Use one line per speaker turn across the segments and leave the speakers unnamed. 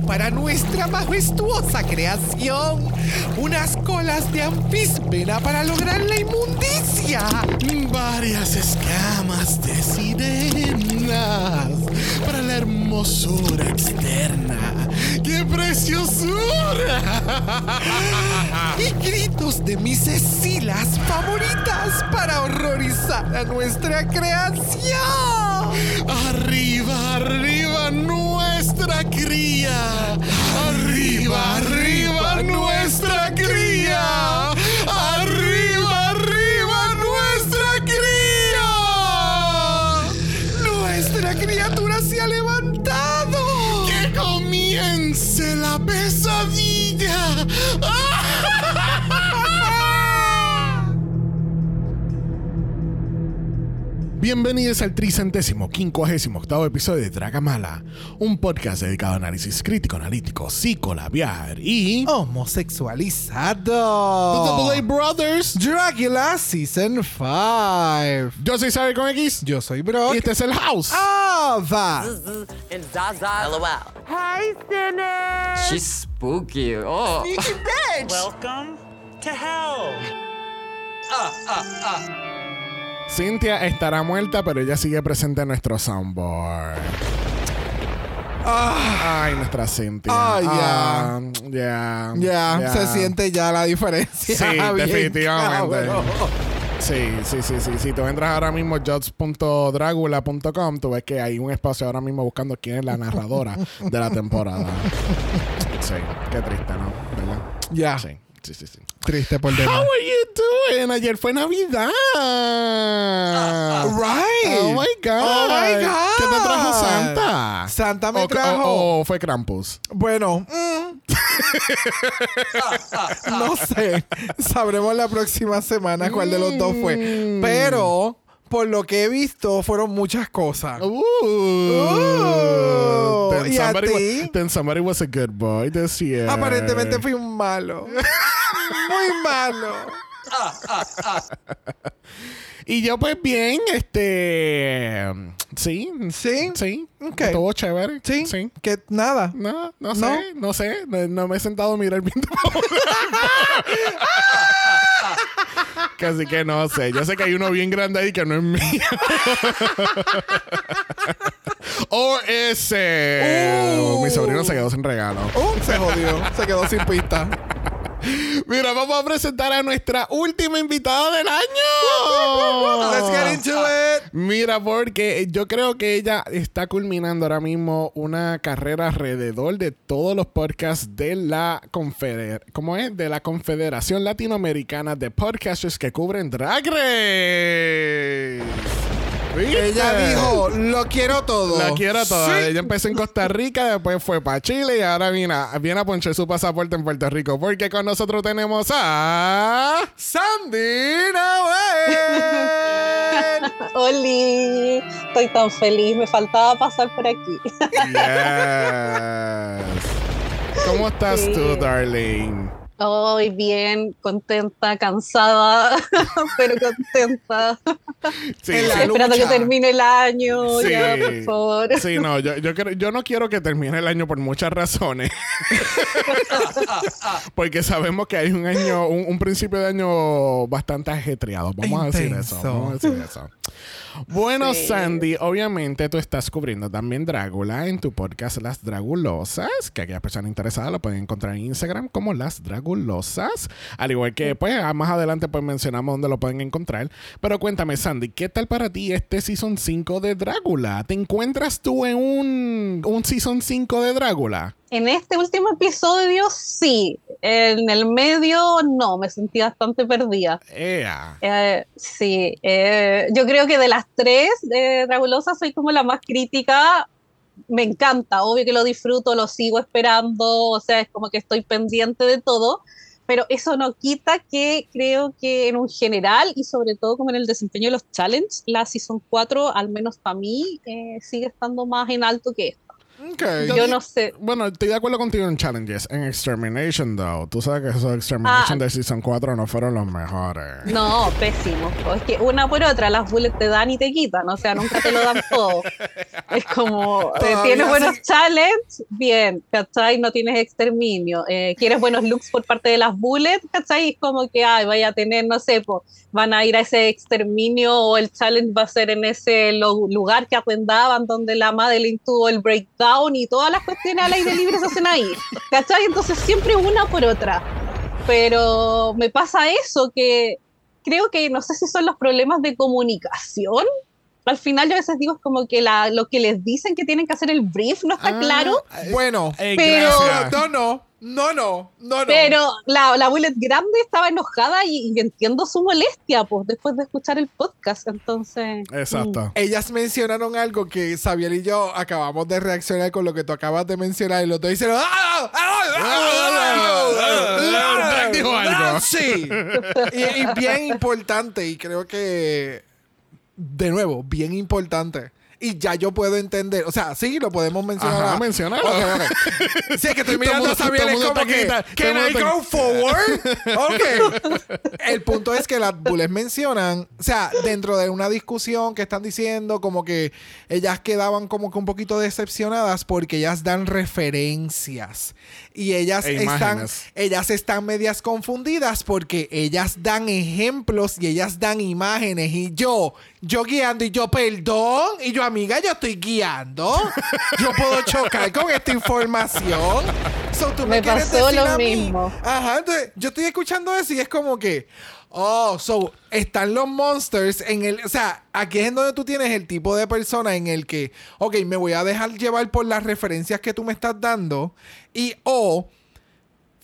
Para nuestra majestuosa creación. Unas colas de anfíspera para lograr la inmundicia.
Varias escamas de sirenas para la hermosura externa. ¡Qué preciosura!
Y gritos de mis escilas favoritas para horrorizar a nuestra creación.
Arriba, arriba nuestra cría. Arriba, arriba Bienvenidos al tricentésimo quincuagésimo octavo episodio de Dragamala, un podcast dedicado a análisis crítico, analítico, psicolabiar y...
Homosexualizado.
Double A Brothers.
Dracula Season 5.
Yo soy Sabe con X
Yo soy Brock.
y este es el House.
Ava.
and Zaza. LOL.
Hi, Sinners!
She's spooky. Oh.
Welcome to hell.
Cynthia estará muerta, pero ella sigue presente en nuestro soundboard. Ay, nuestra Cynthia.
Ah, ya.
Ah, ya.
Ya, se siente ya la diferencia.
Sí,
Bien,
definitivamente.
cabrón.
Sí, sí, sí, sí. Si tú entras ahora mismo a jobs.dragula.com, tú ves que hay un espacio ahora mismo buscando quién es la narradora de la temporada. Sí, qué triste, ¿no? ¿Verdad?
Ya.
Sí, sí, sí. sí.
Triste por
How
demás.
are you doing? Ayer fue Navidad.
Right.
Oh my God.
Oh my God.
¿Qué te trajo Santa?
Santa me
O-
trajo.
O, o fue Krampus.
Bueno, mm. no sé. Sabremos la próxima semana cuál de los dos fue. Pero, por lo que he visto, fueron muchas cosas.
Uh. then,
¿y a
somebody
ti?
wa- then somebody was a good boy this year.
Aparentemente fui un malo. Muy malo.
Y yo, pues bien, este. Sí.
¿Sí?
Sí.
Ok.
Estuvo chévere.
Sí.
Sí.
Que nada.
No, no
No.
sé, no sé. No, no me he sentado a mirar bien. Casi que no sé. Yo sé que hay uno bien grande ahí que no es mío. o ese.
Uh.
Mi sobrino se quedó sin regalo.
Uh, se jodió. Se quedó sin pista.
Mira, vamos a presentar a nuestra última invitada del año.
Let's get into it.
Mira, porque yo creo que ella está culminando ahora mismo una carrera alrededor de todos los podcasts de la confeder ¿cómo es? De la Confederación Latinoamericana de Podcasters que cubren Drag Race. ¿Viste?
Ella dijo, lo quiero todo.
La quiero toda.
Sí.
Ella empezó en Costa Rica, después fue para Chile y ahora viene a, viene a ponchar su pasaporte en Puerto Rico. Porque con nosotros tenemos a.
Sandy Nahuel.
Oli, estoy tan feliz, me faltaba pasar por aquí.
Yes. ¿Cómo estás
Sí.
tú, darling?
Hoy bien, contenta, cansada, pero contenta.
Sí, sí.
Esperando que termine el año,
Sí.
ya, por favor.
Sí, no, yo, yo, creo- yo no quiero que termine el año por muchas razones. Porque sabemos que hay un año, un, un principio de año bastante ajetreado. Vamos a decir eso. Vamos a decir eso. Bueno,
Sí.
Sandy, obviamente tú estás cubriendo también Drácula en tu podcast Las Dragulosas, que aquellas personas interesadas lo pueden encontrar en Instagram como Las Dragulosas. Al igual que, pues, más adelante pues mencionamos dónde lo pueden encontrar. Pero cuéntame, Sandy, ¿qué tal para ti este Season 5 de Drácula? ¿Te encuentras tú en un, un Season 5 de Drácula?
En este último episodio, sí. En el medio, no, me sentí bastante perdida. Eh, sí, eh, yo creo que de las tres de Dragulosa soy como la más crítica. Me encanta, obvio que lo disfruto, lo sigo esperando, o sea, es como que estoy pendiente de todo, pero eso no quita que creo que en un general y sobre todo como en el desempeño de los challenges, la Season 4, al menos para mí, eh, sigue estando más en alto que esta.
Ok.
Yo no sé.
Bueno, estoy de acuerdo contigo en challenges. En Extermination, though. Tú sabes que esos Extermination
Ah.
de Season 4 no fueron los mejores.
No, pésimo. Es que una por otra, las bullets te dan y te quitan, o sea, nunca te lo dan todo. Es como, eh, tienes buenos
sí.
challenges, bien, ¿cachai? No tienes exterminio. Eh, ¿Quieres buenos looks por parte de las bullets? ¿cachai? Es como que, ay, vaya a tener, no sé, po, van a ir a ese exterminio o el challenge va a ser en ese lugar que arrendaban donde la Madeline tuvo el breakdown y todas las cuestiones al aire libre se hacen ahí, ¿cachai? Entonces siempre una por otra. Pero me pasa eso, que creo que no sé si son los problemas de comunicación. Al final yo a veces digo es como que la, lo que les dicen que tienen que hacer el brief no está
Ah,
claro,
Bueno,
eh,
pero-
gracias.
no, no, no, no, no, no.
pero la, la Bullet grande estaba enojada y, y entiendo su molestia pues después de escuchar el podcast, entonces...
Exacto.
Ellas mencionaron algo que Xavier y yo acabamos de reaccionar con lo que tú acabas de mencionar y los dos hicieron ¡Ah!
Dijo algo.
Sí. Y, y bien importante y creo que de nuevo, bien importante. Y ya yo puedo entender, o sea, sí, lo podemos mencionar.
Ajá,
ok. Sí, es que estoy mirando a
todo
es como que, ¿Can I go forward? Ok. El punto es que las bullets mencionan, o sea, dentro de una discusión que están diciendo, como que ellas quedaban como que un poquito decepcionadas porque ellas dan referencias. Y ellas
E
están, ellas están medias confundidas porque ellas dan ejemplos y ellas dan imágenes. Y yo, yo guiando y yo, perdón. Y yo, amiga, yo estoy guiando. Yo puedo chocar con esta información. So, tú me,
Me
quieres
pasó
decir
lo
a mí-
mismo.
Ajá, entonces yo estoy escuchando eso y es como que, oh, so están los monsters en el, o sea, aquí es en donde tú tienes el tipo de persona en el que, ok, me voy a dejar llevar por las referencias que tú me estás dando y o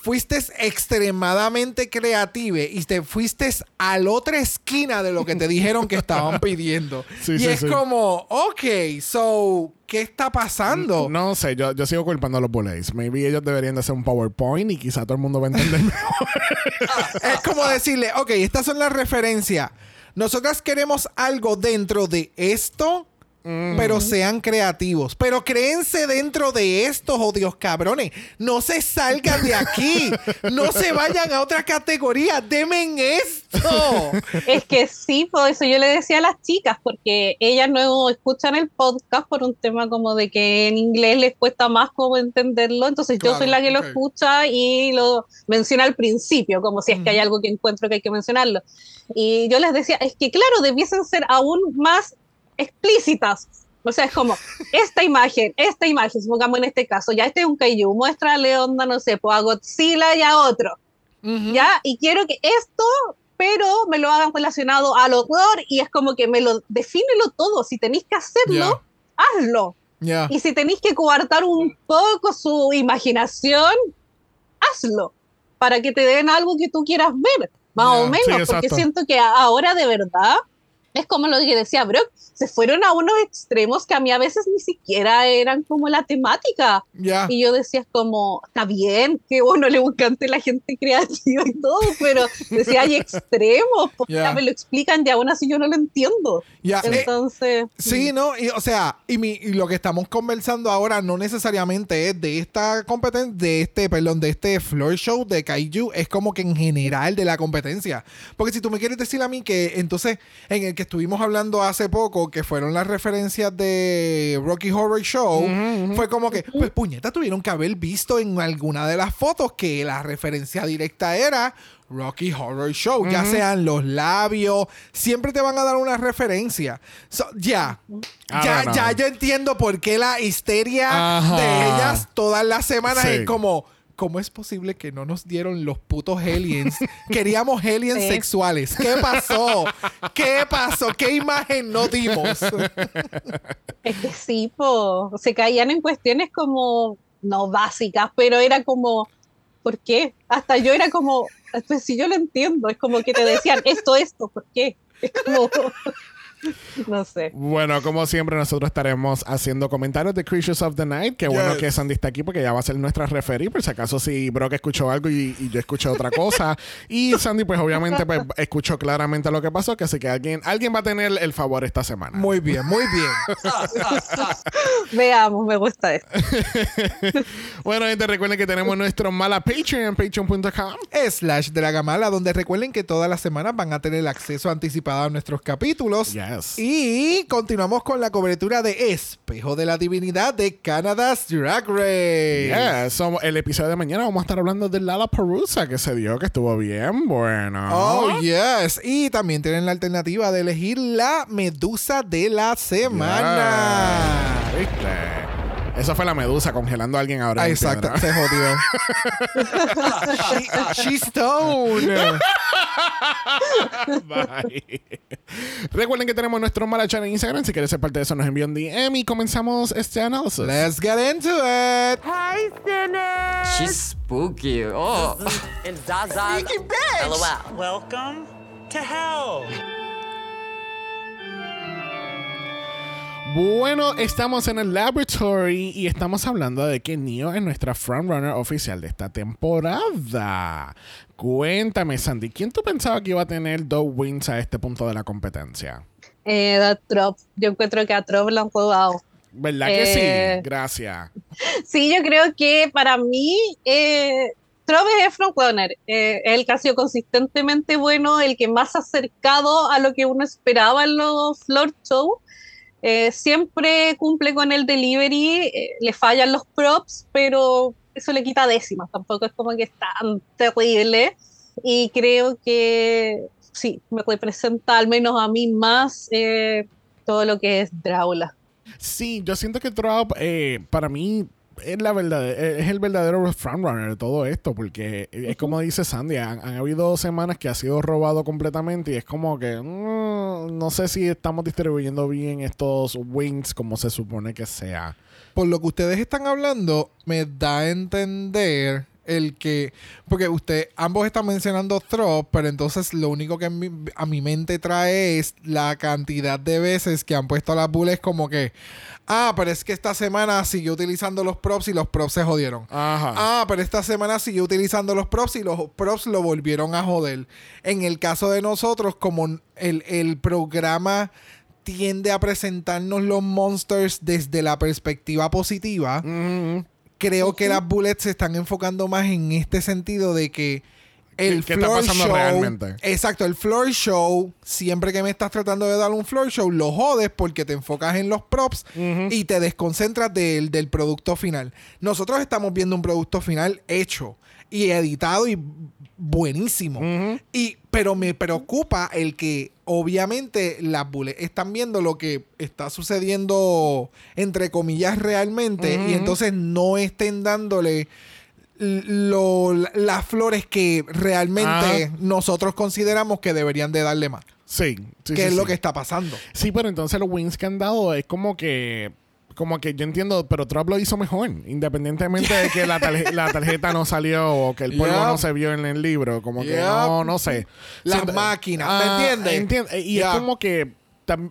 fuiste extremadamente creativa y te fuiste a la otra esquina de lo que te dijeron que estaban pidiendo.
Sí,
y
sí,
es
sí.
como, ok, so, ¿qué está pasando?
No sé, yo, yo sigo culpando a los bullets. Maybe ellos deberían de hacer un PowerPoint y quizá todo el mundo va a entender mejor.
Es como decirle, ok, estas son las referencias. Nosotras queremos algo dentro de esto, pero sean creativos. Pero créense dentro de estos, oh Dios cabrones. No se salgan de aquí. No se vayan a otra categoría. Demen esto.
Es que sí, por eso yo le decía a las chicas, porque ellas no escuchan el podcast por un tema como de que en inglés les cuesta más como entenderlo, entonces yo soy la que lo escucha y lo menciona al principio, como si es que hay algo que encuentro que hay que mencionarlo. Y yo les decía, es que claro, debiesen ser aún más explícitas. O sea, es como esta imagen, esta imagen, supongamos en este caso, ya este es un kaiju, muéstrale onda, no sé, pues a Godzilla y a otro. ¿ya? Y quiero que esto, pero me lo hagan relacionado al horror y es como que me lo, defínelo todo, si tenéis que hacerlo, hazlo.
Ya.
Y si tenéis que coartar un poco su imaginación, hazlo, para que te den algo que tú quieras ver, más
Ya,
o
sí,
menos, porque
exacto.
siento que ahora de verdad es como lo que decía Brock, se fueron a unos extremos que a mí a veces ni siquiera eran como la temática.
Ya.
Y yo decía como, está bien, que bueno, le encante la gente creativa y todo, pero decía, hay extremos, porque me lo explican y aún así yo no lo entiendo.
Ya. Eh,
Entonces,
Sí, ¿no? Y, o sea, y, mi, y lo que estamos conversando ahora no necesariamente es de esta competencia, de este, perdón, de este floor show de Kaiju, es como que en general de la competencia. Porque si tú me quieres decir a mí que entonces, en el que estuvimos hablando hace poco, que fueron las referencias de Rocky Horror Show, fue como que, pues puñeta, tuvieron que haber visto en alguna de las fotos que la referencia directa era Rocky Horror Show, ya sean los labios, siempre te van a dar una referencia. So, ya,
I
ya,
know.
ya yo entiendo por qué la histeria
Ajá.
de ellas todas las semanas
Sí.
es como, ¿cómo es posible que no nos dieron los putos aliens? Queríamos aliens
Sí.
sexuales. ¿Qué pasó? ¿Qué pasó? ¿Qué imagen no dimos?
es que sí, po, se caían en cuestiones como, no básicas, pero era como, ¿por qué? Hasta yo era como, pues si yo lo entiendo, es como que te decían esto, esto, ¿por qué? Es como, No sé.
Bueno, como siempre, nosotros estaremos haciendo comentarios de Creatures of the Night. Qué bueno que Sandy está aquí porque ya va a ser nuestra referee. Por si acaso, si Brock escuchó algo y, y yo escuché otra cosa. y Sandy, pues obviamente, pues, escuchó claramente lo que pasó. Que así que alguien, alguien va a tener el favor esta semana.
Muy bien, muy bien.
Veamos, me gusta esto.
Bueno, gente, recuerden que tenemos nuestro mala Patreon en patreon.com.
Slash de la Gamala, donde recuerden que todas las semanas van a tener acceso anticipado a nuestros capítulos.
Yes.
Y continuamos con la cobertura de Espejo de la Divinidad de Canada's Drag Race.
Yeah, so, el episodio de mañana vamos a estar hablando de Lala Perusa que se dio, que estuvo bien bueno.
Oh, yes. Y también tienen la alternativa de elegir la medusa de la semana.
Eso fue la medusa congelando a alguien ahora.
Ah,
en
exacto, se jodió. she, she's stone.
Bye. Recuerden que tenemos nuestro Malachan en Instagram. Si quieres ser parte de eso, nos envían un DM y comenzamos este análisis.
Let's get into it.
Hi, Sinners.
She's spooky. Oh.
And Zaza. LOL.
Welcome to hell.
Bueno, estamos en el laboratory y estamos hablando de que Neo es nuestra frontrunner oficial de esta temporada. Cuéntame, Sandy, ¿quién tú pensabas que iba a tener dos wins a este punto de la competencia?
Eh, a Trop. Yo encuentro que a Trop lo han jugado.
¿Verdad que
Eh,
sí? Gracias.
Sí, yo creo que para mí eh, Trop es frontrunner. Eh, el que ha sido consistentemente bueno, el que más acercado a lo que uno esperaba en los floor show. Eh, siempre cumple con el delivery, eh, le fallan los props, pero eso le quita décimas. Tampoco es como que es tan terrible. Y creo que sí, me representa al menos a mí más eh, todo lo que es Draula.
Sí, yo siento que Drop, para mí, es, la verdad, es el verdadero frontrunner de todo esto, porque es como dice Sandy, han, habido semanas que ha sido robado completamente y es como que mm, no sé si estamos distribuyendo bien estos wins como se supone que sea.
Por lo que ustedes están hablando, me da a entender el que. Porque usted, ambos están mencionando Trop, pero entonces lo único que a mi, a mi mente trae es la cantidad de veces que han puesto las bullets como que. Ah, pero es que esta semana siguió utilizando los props y los props se jodieron.
Ajá.
Ah, pero esta semana siguió utilizando los props y los props lo volvieron a joder. En el caso de nosotros, como el, el programa tiende a presentarnos los monsters desde la perspectiva positiva,
Mm,
creo que las bullets se están enfocando más en este sentido de que el
¿Qué- qué está
floor
pasando
show,
realmente?
exacto, el floor show, siempre que me estás tratando de dar un floor show, lo jodes porque te enfocas en los props y te desconcentras del, del producto final. Nosotros estamos viendo un producto final hecho y editado y buenísimo. Y, pero me preocupa el que obviamente las bullets están viendo lo que está sucediendo entre comillas realmente y entonces no estén dándole lo- las flores que realmente
Ah.
nosotros consideramos que deberían de darle más.
Sí, sí,
¿Qué
sí,
es lo que está pasando?
Sí, pero entonces los wins que han dado es como que. Como que yo entiendo, pero Trump lo hizo mejor. Independientemente de que la, tarje- la tarjeta no salió o que el polvo
Yep.
no se vio en el libro. Como que
Yep.
no, no sé.
Las
Siento-
máquinas, ¿me
Ah,
entiendes?
entiendo. Y es como que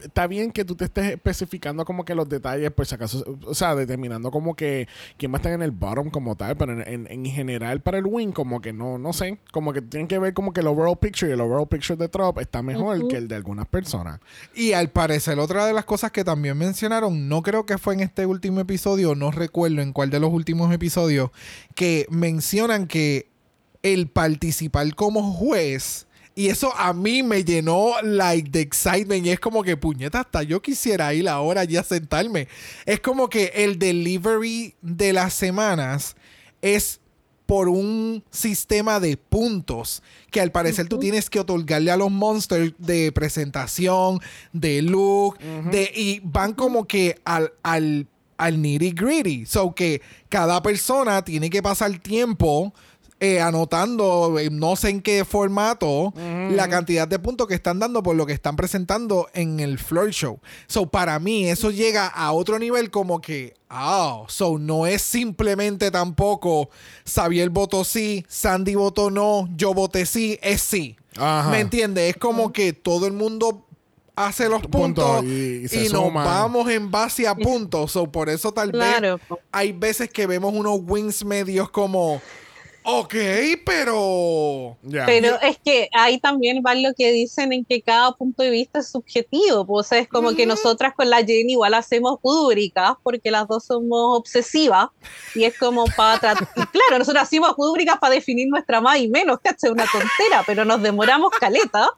está bien que tú te estés especificando como que los detalles, por si acaso, o sea, determinando como que quién va a estar en el bottom como tal, pero en, en- en general para el win, como que no, no sé, como que tienen que ver como que el overall picture y el overall picture de Trop está mejor que el de algunas personas.
Y al parecer, otra de las cosas que también mencionaron, no creo que fue en este último episodio, no recuerdo en cuál de los últimos episodios, que mencionan que el participar como juez, y eso a mí me llenó like de excitement, y es como que puñeta, hasta yo quisiera ir ahora ya a sentarme. Es como que el delivery de las semanas es por un sistema de puntos que al parecer tú tienes que otorgarle a los monsters de presentación, de look, de y van como que al, al, al nitty gritty. So que cada persona tiene que pasar tiempo eh, anotando, eh, no sé en qué formato, la cantidad de puntos que están dando por lo que están presentando en el floor show. So, para mí, eso llega a otro nivel como que, ah, so no es simplemente tampoco Xavier votó sí, Sandy votó no, yo voté sí, es sí.
Ajá.
¿Me entiendes? Es como que todo el mundo hace los
Punto,
puntos
y
y,
se
nos vamos en base a puntos. So, por eso tal
Claro,
vez hay veces que vemos unos wins medios como, ok, pero...
Ya.
Pero es que ahí también va lo que dicen en que cada punto de vista es subjetivo. Pues, o sea, es como que nosotras con la Jenny igual hacemos rúbricas porque las dos somos obsesivas y es como para tratar. Claro, nosotros hacemos rúbricas para definir nuestra más y menos, que es una tontera, pero nos demoramos caleta.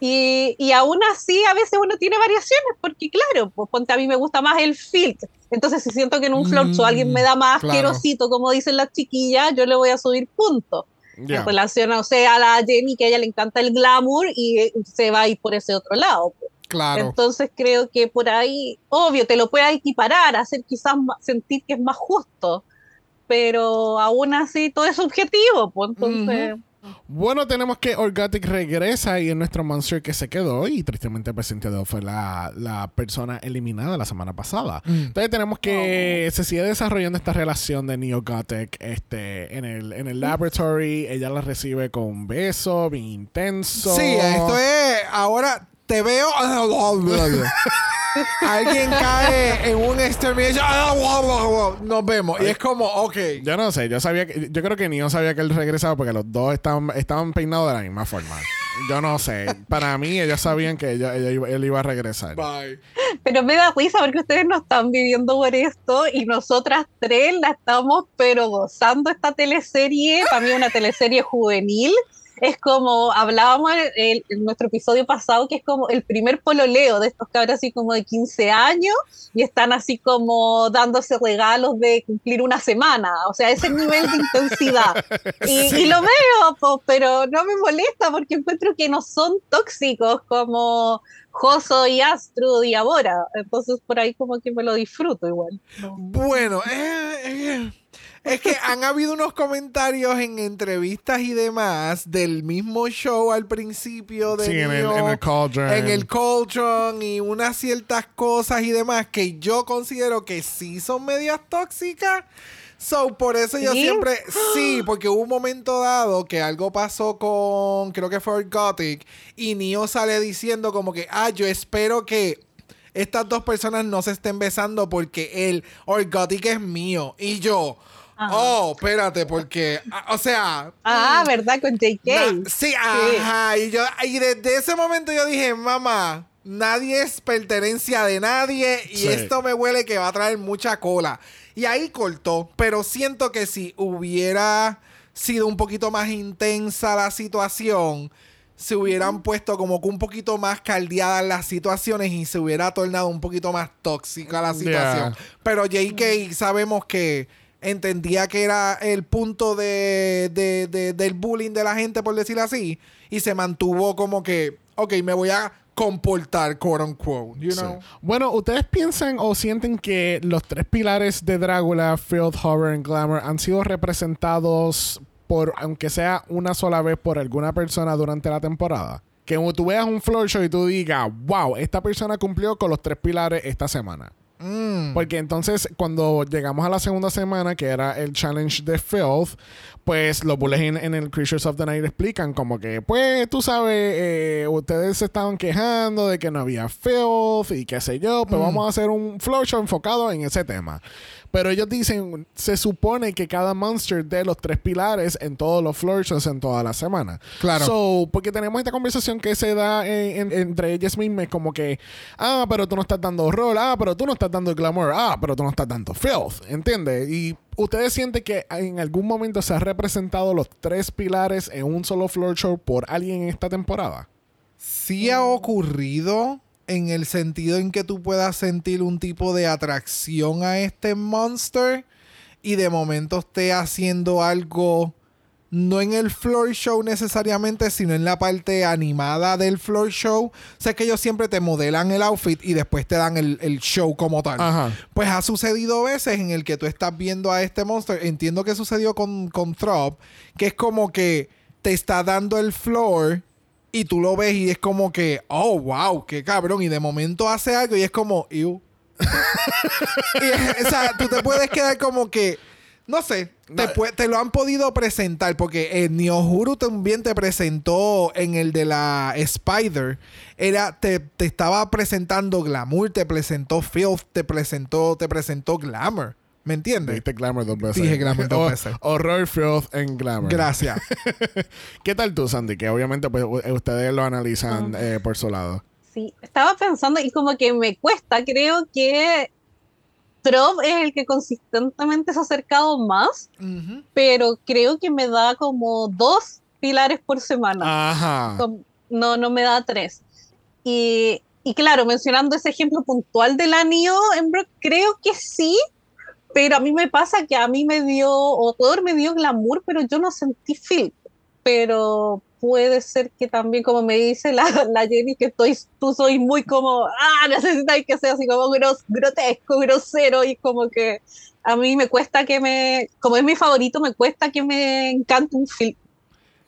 Y, y aún así, a veces uno tiene variaciones, porque claro, pues ponte a mí me gusta más el filtro. Entonces, si siento que en un floor show alguien me da más
claro.
asquerosito, como dicen las chiquillas, yo le voy a subir puntos
Ya.
en relación a, o sea, a la Jenny que a ella le encanta el glamour y eh, se va a ir por ese otro lado. pues.
Claro.
Entonces creo que por ahí, obvio, te lo puede equiparar, hacer quizás sentir que es más justo, pero aún así todo es subjetivo, pues entonces...
Bueno, tenemos que Orgatic regresa y es nuestro monster que se quedó y tristemente Cynthia Dove fue la, la persona eliminada la semana pasada.
Mm.
Entonces tenemos que se sigue desarrollando esta relación de Neo Gothic este, en, el, en el laboratory. Ella la recibe con un beso bien intenso.
Sí, esto es. Ahora te veo. Alguien cae en un extermination. Nos vemos. Y es como, ok.
Yo no sé, yo sabía que, yo creo que Neo sabía que él regresaba porque los dos estaban, estaban peinados de la misma forma. Yo no sé. Para mí, ellos sabían que ella, ella iba- él iba a regresar.
Bye.
Pero me da risa porque ustedes no están viviendo por esto y nosotras tres la estamos pero gozando esta teleserie, también una teleserie juvenil. Es como hablábamos en, en nuestro episodio pasado, que es como el primer pololeo de estos cabros así como de 15 años y están así como dándose regalos de cumplir una semana. O sea, ese nivel de intensidad. Y, y lo veo, po, pero no me molesta porque encuentro que no son tóxicos como Joso y Astrud y Abora. Entonces por ahí como que me lo disfruto igual. ¿no?
Bueno, eh, eh, es que han habido unos comentarios en entrevistas y demás del mismo show al principio de
Sí, en el, en el cauldron.
en el Coltron y unas ciertas cosas y demás que yo considero que sí son medias tóxicas. So, por eso yo
¿Sí?
siempre, sí, porque hubo un momento dado que algo pasó con, creo que fue Gothic, y Neo sale diciendo como que, ah, yo espero que estas dos personas no se estén besando porque el Orgotic es mío. Y yo,
Ajá.
oh, espérate, porque, ah, o sea,
Ah, ¿verdad? Con JK.
Na- sí, ajá. Y, yo, y desde ese momento yo dije, mamá, nadie es pertenencia de nadie y
Sí.
esto me huele que va a traer mucha cola. Y ahí cortó, pero siento que si hubiera sido un poquito más intensa la situación, se hubieran puesto como que un poquito más caldeadas las situaciones y se hubiera tornado un poquito más tóxica la situación.
Yeah.
Pero JK sabemos que entendía que era el punto de, de- de- del bullying de la gente, por decirlo así, y se mantuvo como que, ok, me voy a comportar, quote unquote, you
Sí.
know?
Bueno, ¿ustedes piensan o sienten que los tres pilares de Drácula, Filth, Horror y Glamour han sido representados por, aunque sea una sola vez, por alguna persona durante la temporada? Que tú veas un floor show y tú digas, wow, esta persona cumplió con los tres pilares esta semana.
Mm.
Porque entonces, cuando llegamos a la segunda semana, que era el challenge de Filth, pues los bullies en, en el Creatures of the Night explican como que, pues, tú sabes, eh, ustedes se estaban quejando de que no había Filth y qué sé yo, pues vamos a hacer un floor show enfocado en ese tema. Pero ellos dicen, se supone que cada monster dé los tres pilares en todos los floor shows en toda la semana.
Claro.
So, porque tenemos esta conversación que se da en- en- entre ellas mismas, como que, ah, pero tú no estás dando horror, ah, pero tú no estás dando glamour, ah, pero tú no estás dando filth, ¿entiendes? Y ustedes sienten que en algún momento se ha representado los tres pilares en un solo floor show por alguien en esta temporada.
sí ha ocurrido en el sentido en que tú puedas sentir un tipo de atracción a este monster y de momento esté haciendo algo no en el floor show necesariamente, sino en la parte animada del floor show. O sea, que ellos siempre te modelan el outfit y después te dan el, el show como tal.
Ajá.
Pues ha sucedido veces en el que tú estás viendo a este monster. Entiendo que sucedió con, con Throb, que es como que te está dando el floor y tú lo ves y es como que, oh, wow, qué cabrón. Y de momento hace algo y es como, ew. Y, o sea, tú te puedes quedar como que No sé, te,
No.
te lo han podido presentar porque el Niohuru también te presentó en el de la Spider. Era, te, te estaba presentando Glamour, te presentó Filth, te presentó, te presentó Glamour. ¿Me entiendes?
Dijiste Glamour dos veces.
Dije Glamour dos
O-
veces.
Horror, filth en Glamour.
Gracias.
¿Qué tal tú, Sandy? Que obviamente pues, u- ustedes lo analizan
Ah.
eh, por su lado.
Sí, estaba pensando y como que me cuesta, creo que Trov es el que consistentemente se ha acercado más,
Ujú.
pero creo que me da como dos pilares por semana.
Ajá.
No, no me da tres. Y, y claro, mencionando ese ejemplo puntual del anillo, en Brock, creo que sí, pero a mí me pasa que a mí me dio, o Thor me dio glamour, pero yo no sentí feel. Pero puede ser que también, como me dice la, la Jenny, que estoy, tú soy muy como, ah, necesitáis que sea así como gros- grotesco, grosero, y como que a mí me cuesta que me, como es mi favorito, me cuesta que me encante un film.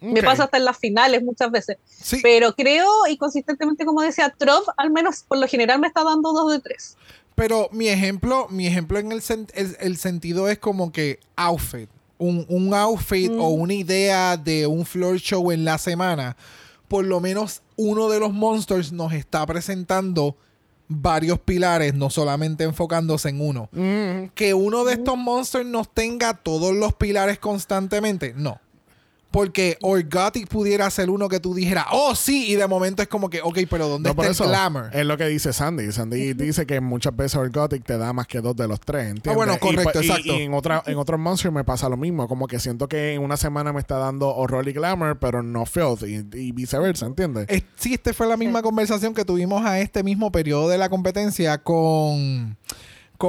Me
Ok.
pasa hasta en las finales muchas veces.
Sí,
Pero creo, y consistentemente, como decía Trump, al menos por lo general me está dando dos de tres.
Pero mi ejemplo, mi ejemplo en el, sen- el, el sentido es como que outfit. Un, un outfit
Mm.
o una idea de un floor show en la semana. Por lo menos uno de los monsters nos está presentando varios pilares, no solamente enfocándose en uno.
Mm,
Que uno de estos monsters nos tenga todos los pilares constantemente, no. Porque Orgotic pudiera ser uno que tú dijeras, oh sí, y de momento es como que, ok, pero ¿dónde
no,
está
eso,
el glamour?
Es lo que dice Sandy. Sandy dice que muchas veces Orgotic te da más que dos de los tres, ¿entiendes?
Ah, bueno, correcto,
y,
exacto.
Y en, otra, en otros monsters me pasa lo mismo. Como que siento que en una semana me está dando horror y glamour, pero no filth. Y, y viceversa, ¿entiendes?
Es- sí, esta fue la misma conversación que tuvimos a este mismo periodo de la competencia con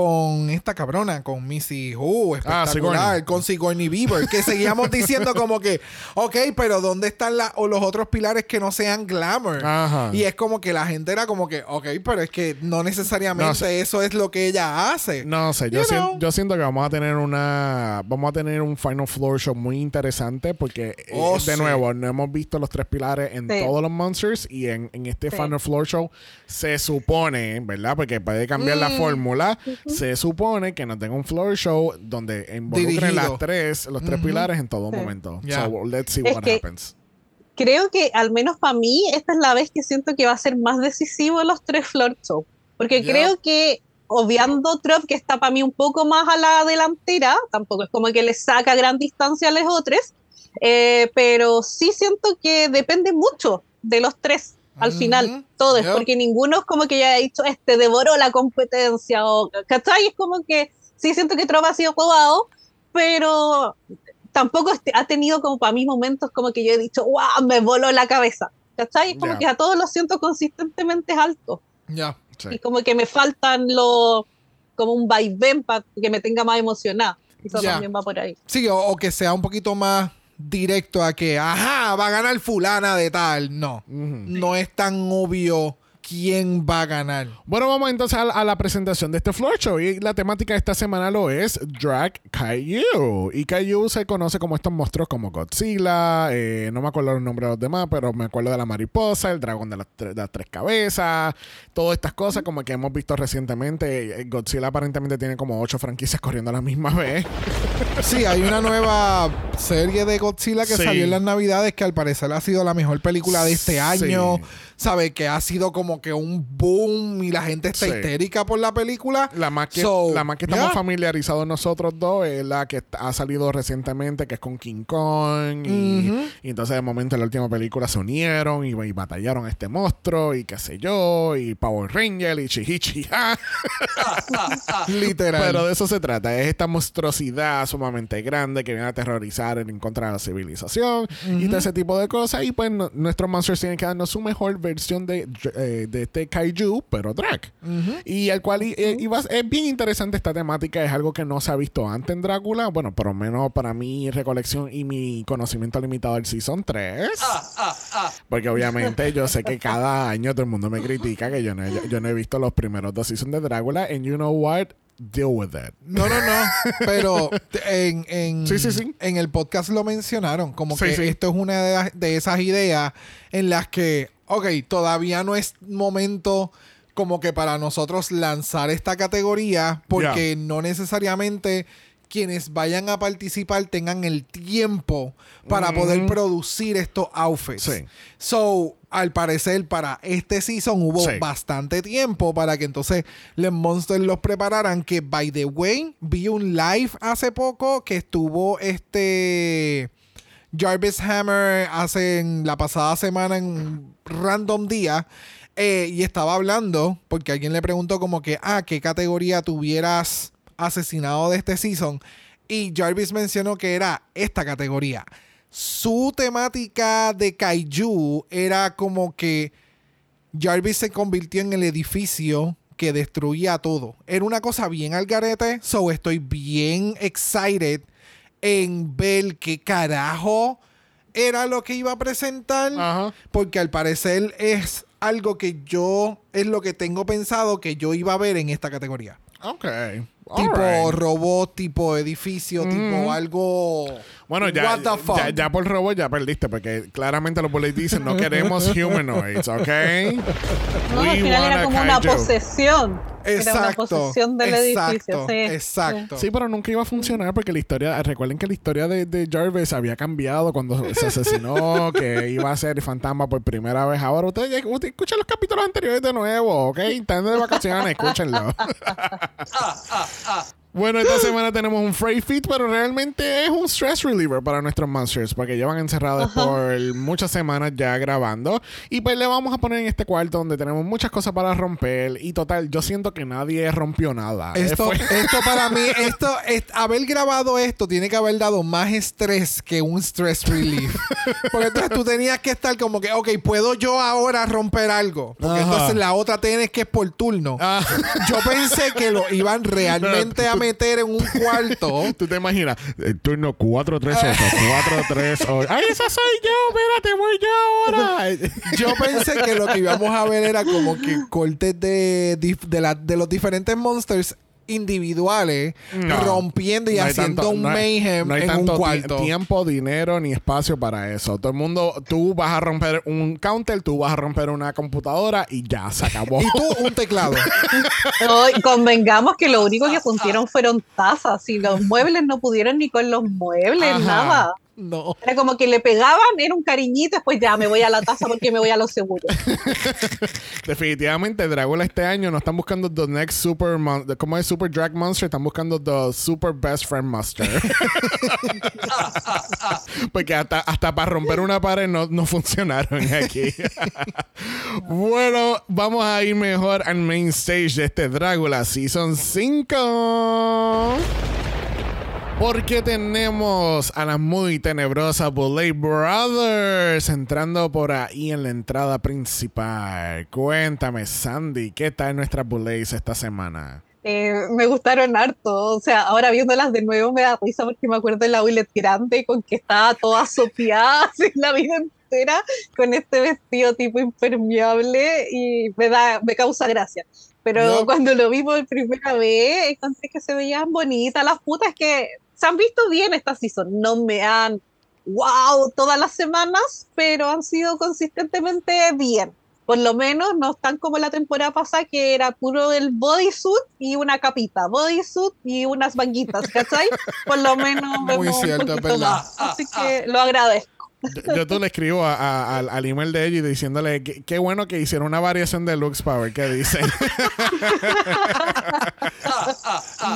con esta cabrona, con Missy Who, espectacular,
Ah, Sigourney.
con Sigourney Beaver, que seguíamos diciendo como que, ok, pero ¿dónde están la- o los otros pilares que no sean glamour?
Ajá.
Y es como que la gente era como que, ok, pero es que no necesariamente
No sé.
eso es lo que ella hace.
No sé, yo,
You
sien-
know.
yo siento que vamos a tener una vamos a tener un Final Floor Show muy interesante porque eh,
Oh,
de
sí.
nuevo no hemos visto los tres pilares en
Sí.
todos los monsters y en, en este
Sí.
Final Floor Show se supone, ¿verdad? Porque puede cambiar la
Mm.
fórmula, se supone que nos tenga un floor show donde involucren las tres, los tres
Ujú.
pilares en todo
Sí.
momento.
Ya.
So let's see
Es
what
que-
happens.
Creo que, al menos para mí, esta es la vez que siento que va a ser más decisivo los tres floor show. Porque
Ya.
creo que, obviando Trump, que está para mí un poco más a la delantera, tampoco es como que le saca gran distancia a los otros, eh, pero sí siento que depende mucho de los tres al final, todos,
Yep.
porque ninguno es como que ya ha dicho, este devoró la competencia, o, ¿cachai? Es como que sí siento que Trump ha sido jugado, pero tampoco este- ha tenido como para mí momentos como que yo he dicho, wow, me voló la cabeza, ¿cachai? Es como que a todos los siento consistentemente altos,
Ya.
Sí.
y como que me faltan los, como un vaivén para que me tenga más emocionada, eso también va por ahí.
Sí, o, o que sea un poquito más directo a que, ajá, va a ganar fulana de tal. No, no es tan obvio quién va a ganar.
Bueno, vamos entonces a, a la presentación de este floor show. Y la temática de esta semana lo es Drag Kaiju. Y Kaiju se conoce como estos monstruos como Godzilla. eh, no me acuerdo los nombres de los demás, pero me acuerdo de la mariposa, el dragón de las, tre- de las tres cabezas. Todas estas cosas como que hemos visto recientemente. Eh, Godzilla aparentemente tiene como ocho franquicias corriendo a la misma vez.
Sí, hay una nueva serie de Godzilla que
Sí.
salió en las navidades que al parecer ha sido la mejor película de este
Sí.
Año. Sabe que ha sido como que un boom y la gente está
Sí.
histérica por la película.
La más que,
So,
la más que estamos
yeah.
familiarizados nosotros dos es la que ha salido recientemente, que es con King Kong. Y, entonces de momento en la última película se unieron y, y batallaron a este monstruo y qué sé yo, y Power Ranger y Chihichi.
Literal.
Pero de eso se trata. Es esta monstruosidad sumamente grande que viene a aterrorizar en contra de la civilización y todo ese tipo de cosas. Y pues no- nuestros monsters tienen que darnos su mejor versión de, eh, de este kaiju, pero drag. Y el cual y- eh, es bien interesante esta temática. Es algo que no se ha visto antes en Drácula. Bueno, por lo menos para mi recolección y mi conocimiento limitado del Season 3. Porque obviamente yo sé que cada año todo el mundo me critica que yo no he, yo no he visto los primeros dos seasons de Drácula. And you know what? Deal with it.
No, no, no. Pero en, en,
Sí, sí, sí.
en el podcast lo mencionaron. Como
Sí,
que
sí.
esto es una de, las- de esas ideas en las que, ok, todavía no es momento como que para nosotros lanzar esta categoría porque no necesariamente quienes vayan a participar tengan el tiempo para poder producir estos outfits.
Sí.
So, al parecer, para este season hubo
Sí.
bastante tiempo para que entonces los Monsters los prepararan. Que, by the way, vi un live hace poco que estuvo este Jarvis Hammer hace en la pasada semana en un random día. eh, y estaba hablando porque alguien le preguntó como que, ah, ¿qué categoría tuvieras asesinado de este season? Y Jarvis mencionó que era esta categoría. Su temática de Kaiju era como que Jarvis se convirtió en el edificio que destruía todo. Era una cosa bien al garete. So estoy bien excited en ver qué carajo era lo que iba a presentar.
Ajá.
Porque al parecer es algo que yo, es lo que tengo pensado que yo iba a ver en esta categoría.
Ok.
tipo robot, tipo edificio, tipo algo...
Bueno, ya,
What the fuck?
ya, ya por robot ya perdiste, porque claramente los bullets dicen no queremos humanoids, ¿ok?
No,
We
al final era como una posesión. Era una posesión del
exacto,
edificio. Sí.
Exacto.
Sí, pero nunca iba a funcionar porque la historia, recuerden que la historia de, de Jarvis había cambiado cuando se asesinó, que iba a ser fantasma por primera vez. Ahora ustedes usted escuchen los capítulos anteriores de nuevo, ¿ok? Están de vacaciones, escúchenlo. Bueno, esta semana tenemos un Freight Fit, pero realmente es un stress reliever para nuestros monsters, porque llevan encerrados por muchas semanas ya grabando. Y pues le vamos a poner en este cuarto donde tenemos muchas cosas para romper. Y total, yo siento que nadie rompió nada.
Esto,
Fue-
esto para mí, esto, es- haber grabado esto tiene que haber dado más estrés que un stress relief. Porque entonces tú tenías que estar como que, ok, ¿puedo yo ahora romper algo? Porque
Ajá.
entonces la otra tienes que es por turno.
Ah.
Yo pensé que lo iban realmente a meter en un cuarto.
Tú te imaginas, el turno 4-3-8, 4-3-8. ¡Ay, esa soy yo! ¡Espérate, voy yo ahora!
Yo pensé que lo que íbamos a ver era como que cortes de, de, la- de los diferentes monsters individuales
No.
rompiendo y
No
haciendo
tanto-
un
no hay-
mayhem
no hay
en
tanto
un cuarto.
tiempo, dinero ni espacio para eso. Todo el mundo, tú vas a romper un counter, tú vas a romper una computadora y ya se acabó.
Y tú un teclado.
No, y convengamos que lo único que pusieron fueron tazas y los muebles no pudieron ni con los muebles,
Ajá.
nada.
No.
Era como que le pegaban, era un cariñito, después ya me voy a la taza porque me voy a lo seguro.
Definitivamente, Dragula este año no están buscando The Next Super Mon ¿Cómo es Super Drag Monster? Están buscando The Super Best Friend Monster. Porque hasta, hasta para romper una pared no, no funcionaron aquí. bueno, vamos a ir mejor al main stage de este Drácula Season 5. Porque tenemos a las muy tenebrosas Bullet Brothers entrando por ahí en la entrada principal. Cuéntame, Sandy, ¿qué tal nuestras Bullets esta semana?
Eh, me gustaron harto, o sea, ahora viéndolas de nuevo me da risa porque me acuerdo de la Willet grande con que estaba toda sopeada la vida entera con este vestido tipo impermeable y me da, me causa gracia. Pero
No.
cuando lo vi por primera vez, encontré que se veían bonitas las putas que se han visto bien esta season, no me han wow todas las semanas, pero han sido consistentemente bien. Por lo menos no están como la temporada pasada que era puro el bodysuit y una capita, bodysuit y unas manguitas, ¿cachai? Por lo menos
Muy
vemos un
cierto, es
poquito más. Así que lo agradezco.
Yo, tú le escribo a- a- al, al email de ella diciéndole que- qué bueno que hicieron una variación de Lux Power. ¿Qué dicen?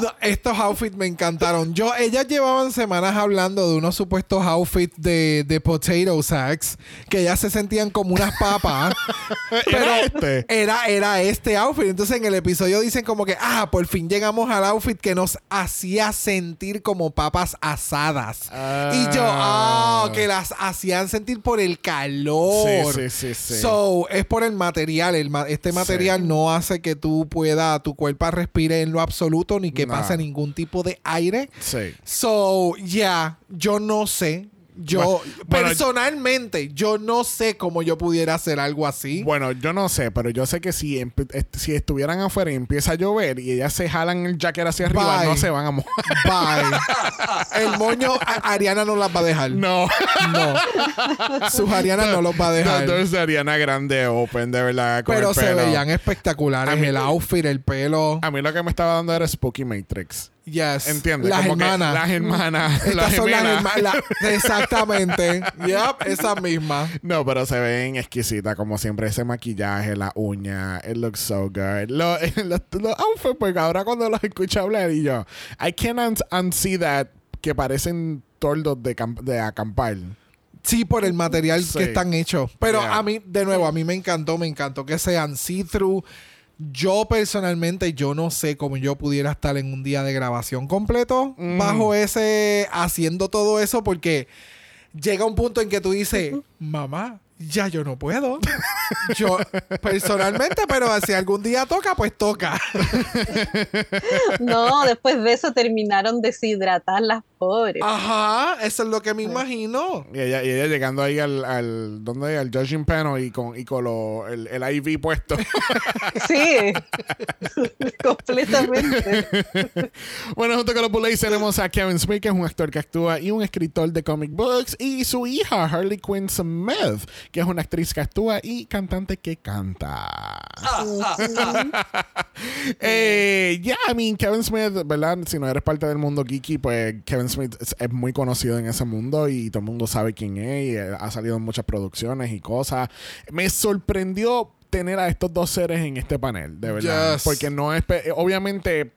No, estos outfits me encantaron. Yo, ellas llevaban semanas hablando de unos supuestos outfits de, de potato sacks que ellas se sentían como unas papas.
Era este.
Era, era este outfit. Entonces en el episodio dicen como que, ah, por fin llegamos al outfit que nos hacía sentir como papas asadas. Y yo, ah, que las hacían sentir por el calor.
Sí, sí, sí, sí.
So, es por el material. El ma- este material no hace que tú pueda, tu cuerpo respire en lo absoluto ni que pase ningún tipo de aire.
Sí.
So, ya, yo no sé. Yo,
Bueno,
personalmente, yo no sé cómo yo pudiera hacer algo así.
Bueno, yo no sé, pero yo sé que si, est- si estuvieran afuera y empieza a llover y ellas se jalan el jacket hacia arriba, no se van a mojar.
Bye. El moño, Ariana no las va a dejar.
No.
No. Sus Ariana no los va a dejar.
Entonces Ariana Grande Open, de verdad. con
Pero
el
se
pelo.
veían espectaculares.
A mí-
el outfit, el pelo.
A mí lo que me estaba dando era Spooky Matrix.
Yes.
¿Entiendes?
Las
Como que
hermanas.
Las hermanas.
Estas
las
son las hermanas. la- exactamente. Yep, esa misma.
No, pero se ven exquisitas, como siempre. Ese maquillaje, la uña, it looks so good. Lo- Los los outfits, porque ahora cuando los escucho hablar y yo, I can't un- unsee that que parecen tordos de, de acampar.
Sí, por el material
Sí.
que están hechos. Pero
Yeah.
a mí, de nuevo, a mí me encantó, me encantó que sean see-through. Yo personalmente, yo no sé cómo yo pudiera estar en un día de grabación completo
Mm.
bajo ese, haciendo todo eso, porque llega un punto en que tú dices, mamá, ya yo no puedo. yo personalmente, pero si algún día toca, pues toca.
No, después de eso terminaron deshidratadas las pobres.
Ajá, eso es lo que me imagino.
Y ella, y ella llegando ahí al, al, ¿dónde? al judging panel y con, y con lo- el, el IV puesto.
Sí, completamente.
bueno, junto con los Bullets tenemos a Kevin Smith, que es un actor que actúa y un escritor de comic books, y su hija, Harley Quinn Smith, que es una actriz que actúa y cantante que canta. eh, yeah, I mean, Kevin Smith, ¿verdad? Si no eres parte del mundo geeky, pues Kevin Smith es, es muy conocido en ese mundo y todo el mundo sabe quién es y eh, ha salido en muchas producciones y cosas. Me sorprendió tener a estos dos seres en este panel, de verdad.
Yes.
Porque no es, pe- obviamente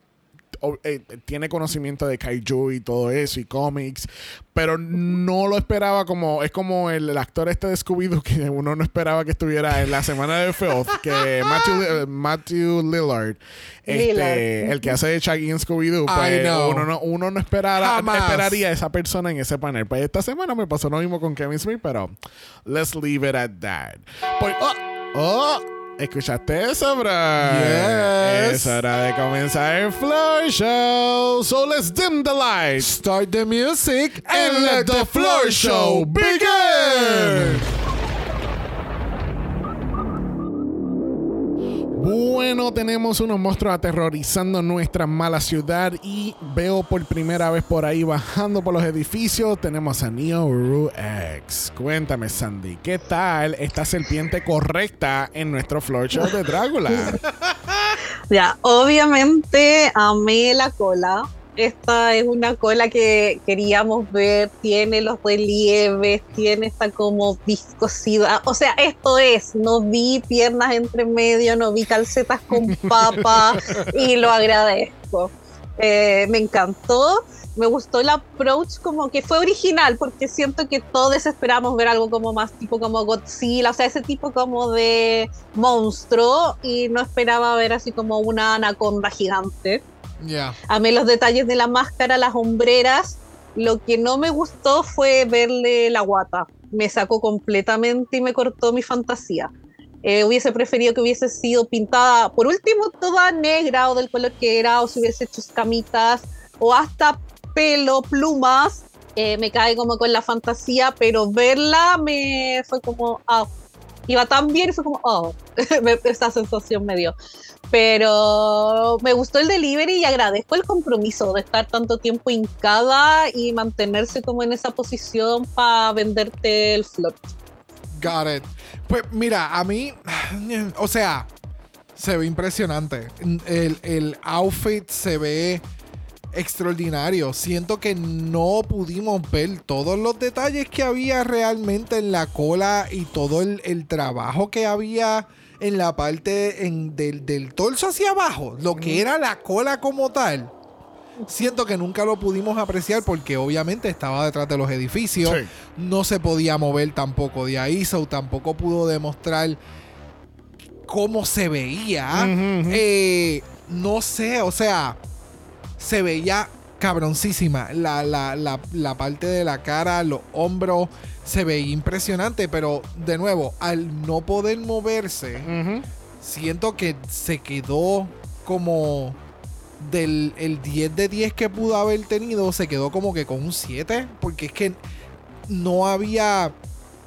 eh, tiene conocimiento de kaiju y todo eso y cómics, pero no lo esperaba como es como el, el actor este de Scooby-Doo que uno no esperaba que estuviera en la semana de Filth, que Matthew, eh, Matthew Lillard, este,
Lillard.
el que hace de Shaggy en Scooby-Doo, pues uno no, uno no esperara, esperaría a esa persona en ese panel. Pues esta semana me pasó lo mismo con Kevin Smith, pero let's leave it at that. Pues, oh, oh, ¿Escuchaste eso, bro?
Yes.
Es hora de comenzar el Floor Show. So let's dim the lights
Start the music
and let the Floor Show begin. Bueno, tenemos unos monstruos aterrorizando nuestra mala ciudad y veo por primera vez por ahí bajando por los edificios. Tenemos a Neo Ru X. Cuéntame, Sandy, ¿qué tal esta serpiente correcta en nuestro floor show de Drácula?
Ya, obviamente amé la cola. Esta es una cola que queríamos ver, tiene los relieves, tiene esta como viscosidad. O sea, esto es, no vi piernas entre medio, no vi calcetas con papa y lo agradezco. Eh, me encantó, me gustó el approach como que fue original porque siento que todos esperamos ver algo como más tipo como Godzilla, o sea, ese tipo como de monstruo y no esperaba ver así como una anaconda gigante.
Ya.
Amé los detalles de la máscara, las hombreras. Lo que no me gustó fue verle la guata. Me sacó completamente y me cortó mi fantasía. Eh, hubiese preferido que hubiese sido pintada, por último, toda negra o del color que era, o si hubiese hecho escamitas o hasta pelo, plumas. Eh, me cae como con la fantasía, pero verla me fue como, ah, iba tan bien fue como, oh, esa sensación me dio. Pero me gustó el delivery y agradezco el compromiso de estar tanto tiempo hincada y mantenerse como en esa posición para venderte el flor.
Got it. Pues mira, a mí, o sea, se ve impresionante. El, el outfit se ve extraordinario. Siento que no pudimos ver todos los detalles que había realmente en la cola y todo el, el trabajo que había en la parte en- del, del torso hacia abajo, lo que era la cola como tal. Siento que nunca lo pudimos apreciar porque obviamente estaba detrás de los edificios
Sí.
no se podía mover tampoco de ahí, so tampoco pudo demostrar cómo se veía. Eh, no sé, o sea, se veía cabroncísima. La, la, la, la parte de la cara, los hombros, se veía impresionante, pero de nuevo, al no poder moverse, siento que se quedó como del el 10 de 10 que pudo haber tenido, se quedó como que con un 7, porque es que no había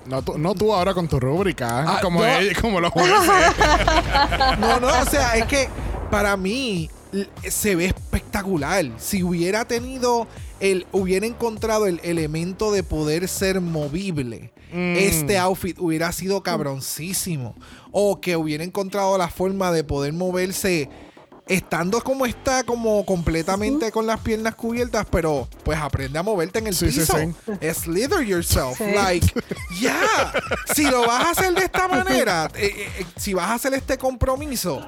No, tú, no tú ahora con tu rúbrica,
Ah,
como,
no.
como los jueces.
No, no, o sea, es que para mí se ve espectacular. Si hubiera tenido el, hubiera encontrado el elemento de poder ser movible,
Mm.
este outfit hubiera sido cabroncísimo. O que hubiera encontrado la forma de poder moverse estando como está, como completamente con las piernas cubiertas, pero pues aprende a moverte en el
Sí,
piso.
sí.
Slither yourself.
Sí.
Like, ya. Si lo vas a hacer de esta manera, eh, eh, eh, si vas a hacer este compromiso,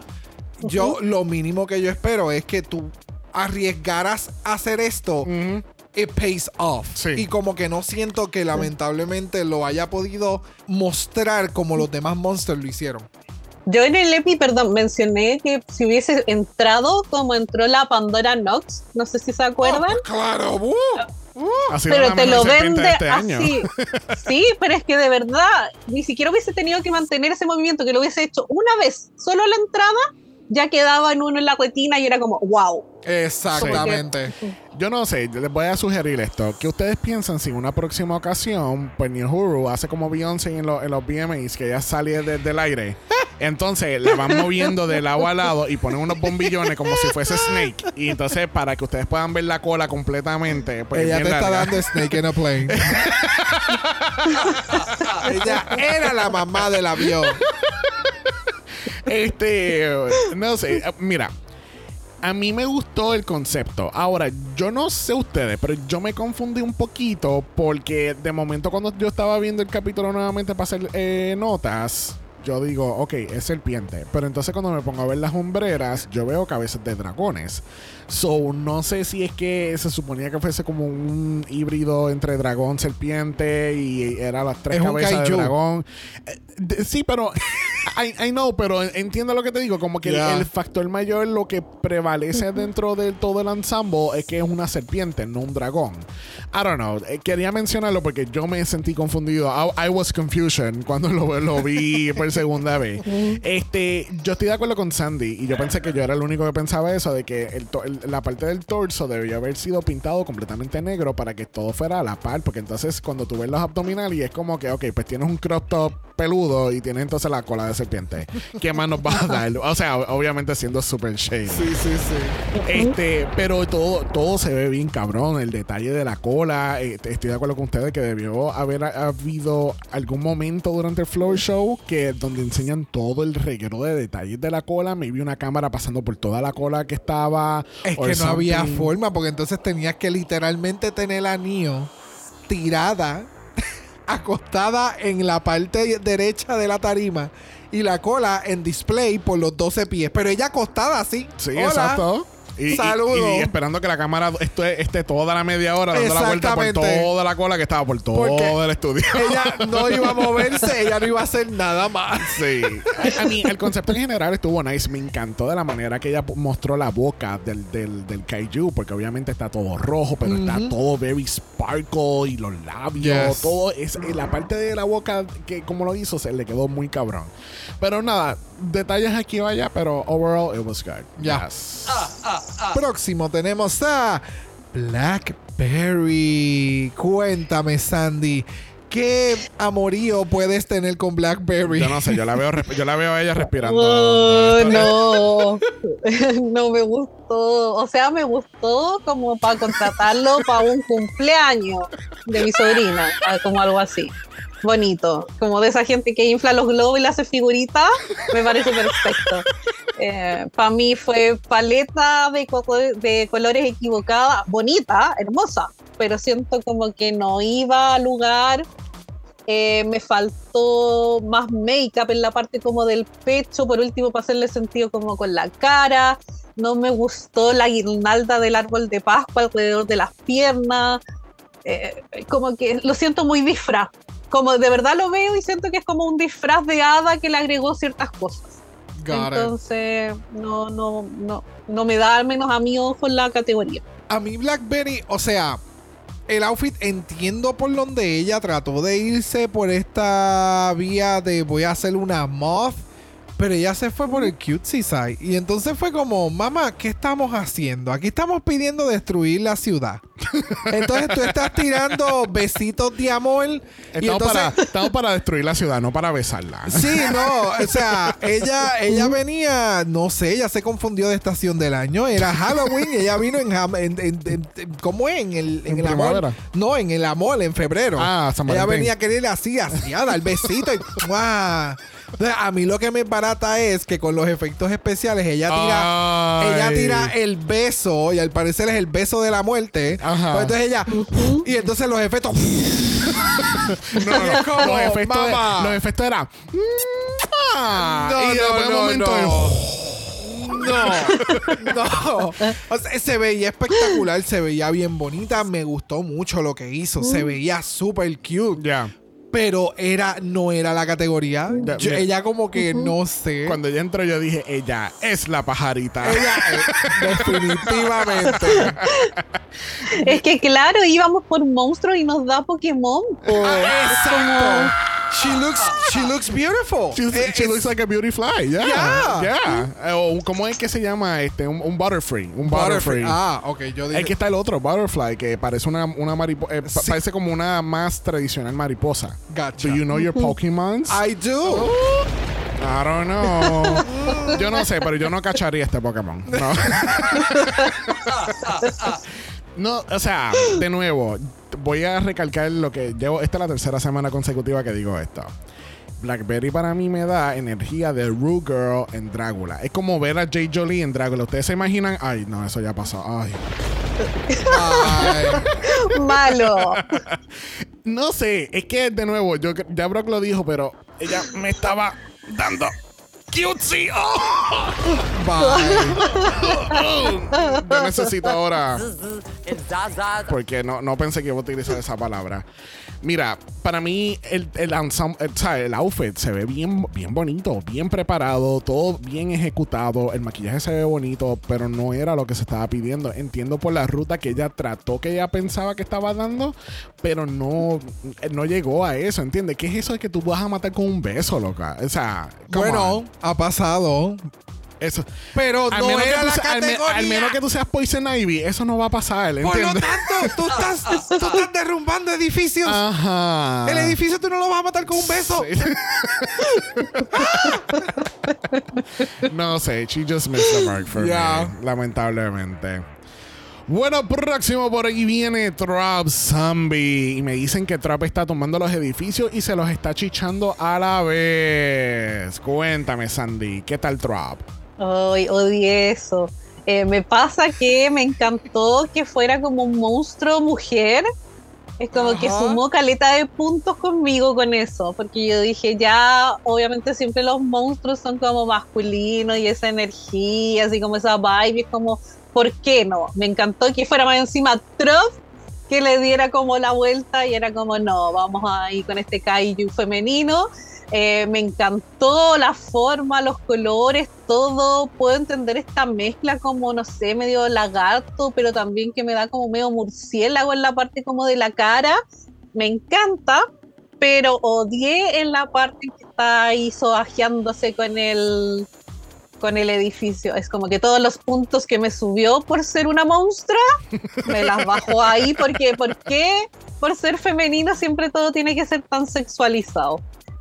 yo lo mínimo que yo espero es que tú arriesgaras a hacer esto. It pays off.
Sí.
Y como que no siento que lamentablemente lo haya podido mostrar como los demás monsters lo hicieron.
Yo en el EPI, perdón, mencioné que si hubiese entrado como entró la Pandora Nox, no sé si se acuerdan.
Oh, claro. uh, uh.
Pero te lo vende
de este
así. Sí, pero es que de verdad, ni siquiera hubiese tenido que mantener ese movimiento, que lo hubiese hecho una vez, solo la entrada, ya quedaba en uno en la retina y era como, wow.
Exactamente.
Yo no sé, les voy a sugerir esto. Que ustedes piensan si en una próxima ocasión, pues Huru hace como Beyoncé en, lo- en los VMAs, que ella sale de- del aire. Entonces la van moviendo de lado a lado y ponen unos bombillones como si fuese Snake. Y entonces, para que ustedes puedan ver la cola completamente, pues
Ella te está dando Snake in a Plane. Ella era la mamá del avión.
Este, no sé, mira. A mí me gustó el concepto. Ahora, yo no sé ustedes, pero yo me confundí un poquito porque de momento cuando yo estaba viendo el capítulo nuevamente para hacer eh, notas, yo digo, ok, es serpiente. Pero entonces cuando me pongo a ver las hombreras, yo veo cabezas de dragones. So, no sé si es que se suponía que fuese como un híbrido entre dragón, serpiente y era las tres
Es
cabezas de dragón. Eh, de- sí, pero I, I know, pero entiendo lo que te digo, como que el- factor mayor, lo que prevalece dentro de todo el ensemble es que es una serpiente, no un dragón. I don't know, eh, quería mencionarlo porque yo me sentí confundido. I, I was confusion cuando lo, lo vi por segunda vez. Este, yo estoy de acuerdo con Sandy y yo pensé que yo era el único que pensaba eso, de que el- la parte del torso debería haber sido pintado completamente negro para que todo fuera a la par, porque entonces cuando tú ves los abdominales y es como que, ok, pues tienes un crop top peludo y tienes entonces la cola de serpiente. ¿Qué más nos va a dar? O sea, obviamente siendo super shady.
Sí, sí, sí.
Este, pero todo, todo se ve bien cabrón. El detalle de la cola. eh, estoy de acuerdo con ustedes que debió haber ha- habido algún momento durante el floor show que donde enseñan todo el reguero de detalles de la cola. Me vi una cámara pasando por toda la cola que estaba.
Es que no había forma, porque entonces tenías que literalmente tener a Neo tirada, acostada en la parte derecha de la tarima y la cola en display por los 12 pies. Pero ella acostada así.
Sí,
Hola.
exacto. Y, y-
Saludos.
y esperando que la cámara esté, esté toda la media hora dando la vuelta por toda la cola que estaba por todo
Porque
el estudio.
Ella no iba a moverse, ella no iba a hacer nada más.
Sí. A, mí, el concepto en general estuvo nice. Me encantó de la manera que ella mostró la boca del, del, del kaiju, porque obviamente está todo rojo, pero está todo very sparkle y los labios,
Yes.
todo es eh, la parte de la boca que como lo hizo se le quedó muy cabrón. Pero nada, detalles aquí o allá, pero overall it was good.
Ya.
Yes.
Próximo tenemos a Blackberry. Cuéntame, Sandy. ¿Qué amorío puedes tener con Blackberry?
Yo no sé, yo la veo, yo la veo a ella respirando.
Oh, no, no me gustó. O sea, me gustó como para contratarlo para un cumpleaños de mi sobrina, ah, como algo así. Bonito, como de esa gente que infla los globos y le hace figuritas, me parece perfecto. para mí fue paleta de, co- de colores equivocada, bonita, hermosa, pero siento como que no iba al lugar eh, me faltó más make-up en la parte como del pecho, por último para hacerle sentido como con la cara. No me gustó la guirnalda del árbol de Pascua alrededor de las piernas. Eh, como que lo siento muy disfraz. Como de verdad lo veo y siento que es como un disfraz de hada que le agregó ciertas cosas.
Got it.
Entonces, no, no, no, no me da al menos a mi ojo en la categoría.
A mí Blackberry, o sea, el outfit entiendo por donde ella trató de irse por esta vía de voy a hacer una moth, pero ella se fue por el cutesy side. Y entonces fue como, mamá, ¿qué estamos haciendo? Aquí estamos pidiendo destruir la ciudad. Entonces tú estás tirando besitos de amor. y
Estamos,
entonces,
para, estamos para destruir la ciudad, no para besarla.
Sí, no, o sea, ella, ella venía, no sé, ella se confundió de estación del año, era Halloween, ella vino en, en, en- ¿cómo es? En el, en
¿En
el amor. No, en el amor, en febrero.
Ah, San
Ella
Valentín.
venía a querer así, así, a dar besito y ¡mua! Entonces, a mí lo que me barata es que con los efectos especiales ella tira,
Ay.
ella tira el beso y al parecer es el beso de la muerte.
Ajá.
Pues entonces ella y entonces los efectos
No, no,
Es como,
los, efectos de- los efectos eran.
No,
y
no, no,
momento.
no. No. O sea, se veía espectacular, se veía bien bonita, me gustó mucho lo que hizo, se veía súper cute.
Ya.
Pero era, no era la categoría.
Ya,
Yo-
mira.
ella como que no sé.
Cuando ella entró, yo dije, ella es la pajarita.
Ella, eh, definitivamente.
Es que claro, íbamos por monstruos y nos da Pokémon. po.
Ah, Exacto. She looks, she looks beautiful.
She,
Eh,
she
es-
looks like a beauty fly, yeah.
Yeah.
Yeah. Eh, o un- ¿Cómo es que se llama este? Un, un butterfree. Un butterfree.
Ah, ok, yo dije.
Es que está el otro, butterfly, que parece una, una mariposa.
Sí.
Parece como una más tradicional mariposa.
Gotcha.
Do you know your Pokemons?
I do.
I don't know. yo no sé, pero yo no cacharía este Pokémon. No. no, o sea, de nuevo, voy a recalcar lo que llevo. Esta es la tercera semana consecutiva que digo esto. Blackberry para mí me da energía de Rue Girl en Drácula. Es como ver a Jay Jolie en Drácula. Ustedes se imaginan, ay, no, eso ya pasó. Ay.
Ay.
Malo.
No sé, es que de nuevo, yo ya Brock lo dijo, pero ella me estaba dando cutesy. ¡Oh!
Bye.
Yo necesito ahora porque no, no pensé que iba a utilizar esa palabra. Mira, para mí el, el, outfit se ve bien, bien bonito, bien preparado, todo bien ejecutado, el maquillaje se ve bonito, pero no era lo que se estaba pidiendo. Entiendo por la ruta que ella trató, que ella pensaba que estaba dando, pero no, no llegó a eso, ¿entiendes? ¿Qué es eso de que tú vas a matar con un beso, loca? O sea, come
Bueno,
on.
Ha pasado.
eso.
Pero
Al
no era la categoría.
al menos que tú seas Poison Ivy, eso no va a pasar,
Por lo
¿entiendes?
tanto, tú estás, tú estás derrumbando edificios.
Ajá.
El edificio tú no lo vas a matar con un beso.
Sí. no sé, she just missed the mark for
Yeah.
me, lamentablemente. Bueno, próximo por ahí viene Trap Zombie. Y me dicen que Trap está tomando los edificios y se los está chichando a la vez. Cuéntame, Sandy, ¿qué tal Trap?
Ay, odié eso. Eh, me pasa que me encantó que fuera como un monstruo mujer. Es como que sumó caleta de puntos conmigo con eso, porque yo dije, ya, obviamente siempre los monstruos son como masculinos y esa energía, así como esa vibe, es como, ¿por qué no? Me encantó que fuera más encima Trop, que le diera como la vuelta y era como, no, vamos a ir con este kaiju femenino. Eh, me encantó la forma, los colores, todo. Puedo entender esta mezcla como, no sé, medio lagarto, pero también que me da como medio murciélago en la parte como de la cara. Me encanta, pero odié en la parte que está ahí sobajeándose con el con el edificio. Es como que todos los puntos que me subió por ser una monstrua, me las bajó ahí porque, ¿por qué? Por ser femenino siempre todo tiene que ser tan sexualizado.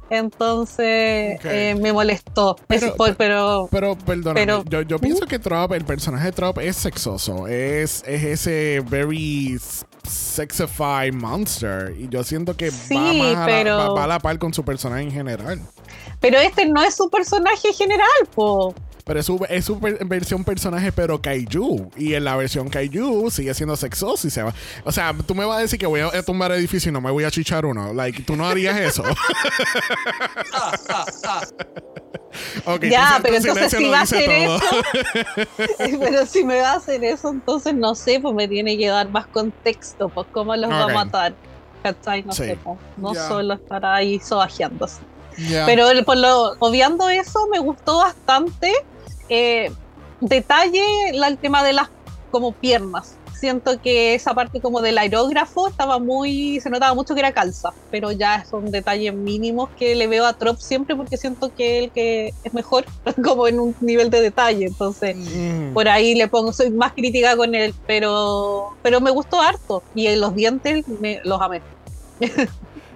Entonces eh, me molestó.
Pero-
Es por- pero
Pero, perdóname,
Pero-
yo, yo pienso que Trop, el personaje de Trop es sexoso. Es, es ese very s- sexified monster. Y yo siento que va,
Sí,
más a la, va- va a la par con su personaje en general.
Pero este no es su personaje general, po.
Pero es su, es su per- versión personaje, pero Kaiju. Y en la versión Kaiju sigue siendo sexoso y se va. O sea, tú me vas a decir que voy a tumbar edificio y no me voy a chichar uno. Like, tú no harías eso.
Ya, pero entonces si va a hacer
todo.
eso, pero si me va a hacer eso, entonces no sé, pues me tiene que dar más contexto, pues cómo los va a matar. ¿Cachai? No
Sí.
sé, pues, no solo estar ahí sobajeándose. Pero el- por lo, obviando eso, me gustó bastante. eh, detalle la- el tema de las como piernas. Siento que esa parte como del aerógrafo estaba muy, se notaba mucho que era calza, pero ya son detalles mínimos que le veo a Trop siempre porque siento que él que es mejor como en un nivel de detalle, entonces
Mm.
por ahí le pongo, soy más crítica con él, pero, pero me gustó harto y en los dientes me, los amé.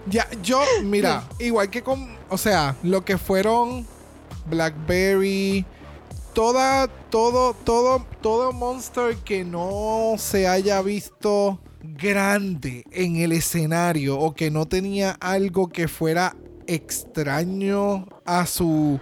Ya, yo, mira, igual que con, o sea, lo que fueron Blackberry, toda, todo, todo, todo monster que no se haya visto grande en el escenario o que no tenía algo que fuera extraño a su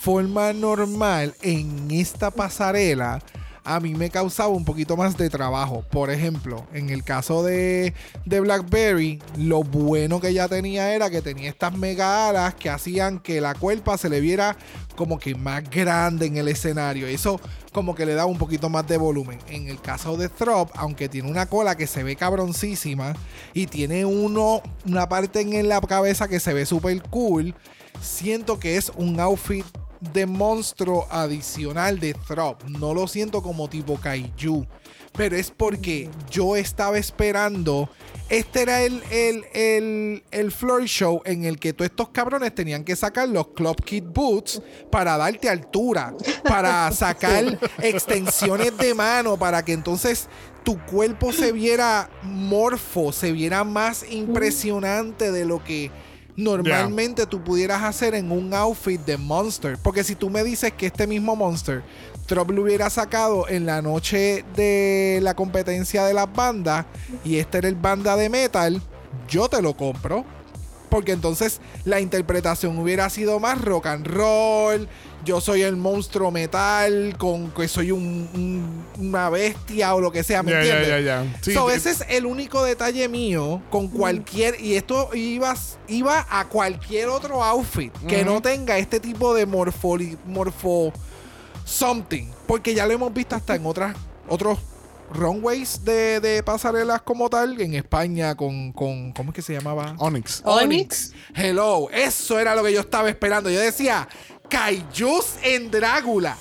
forma normal en esta pasarela, a mí me causaba un poquito más de trabajo. Por ejemplo, en el caso de, de Blackberry, lo bueno que ella tenía era que tenía estas mega alas que hacían que la cuerpa se le viera como que más grande en el escenario. Eso como que le daba un poquito más de volumen. En el caso de Throp, aunque tiene una cola que se ve cabroncísima y tiene uno, una parte en la cabeza que se ve súper cool, siento que es un outfit de monstruo adicional de Throp. No lo siento como tipo Kaiju. Pero es porque yo estaba esperando. Este era el, el, el, el floor show en el que todos estos cabrones tenían que sacar los Club Kid Boots para darte altura, para sacar extensiones de mano, para que entonces tu cuerpo se viera morfo, se viera más impresionante de lo que normalmente tú pudieras hacer en un outfit de Monster. Porque si tú me dices que este mismo Monster Trop lo hubiera sacado en la noche de la competencia de las bandas y este era el banda de metal, yo te lo compro. Porque entonces la interpretación hubiera sido más rock and roll. Yo soy el monstruo metal, con que soy un- un- una bestia o lo que sea, ¿me
Ya, ya,
entiendes?
ya, ya. Sí,
So, ese es el único detalle mío con cualquier. Y esto iba, iba a cualquier otro outfit que no tenga este tipo de morfo, morfo something. Porque ya lo hemos visto hasta en otras otros runways de, de pasarelas como tal. En España con, con. ¿Cómo es que se llamaba?
Onyx.
Onyx.
Hello. Eso era lo que yo estaba esperando. Yo decía, Kaijus en Drácula.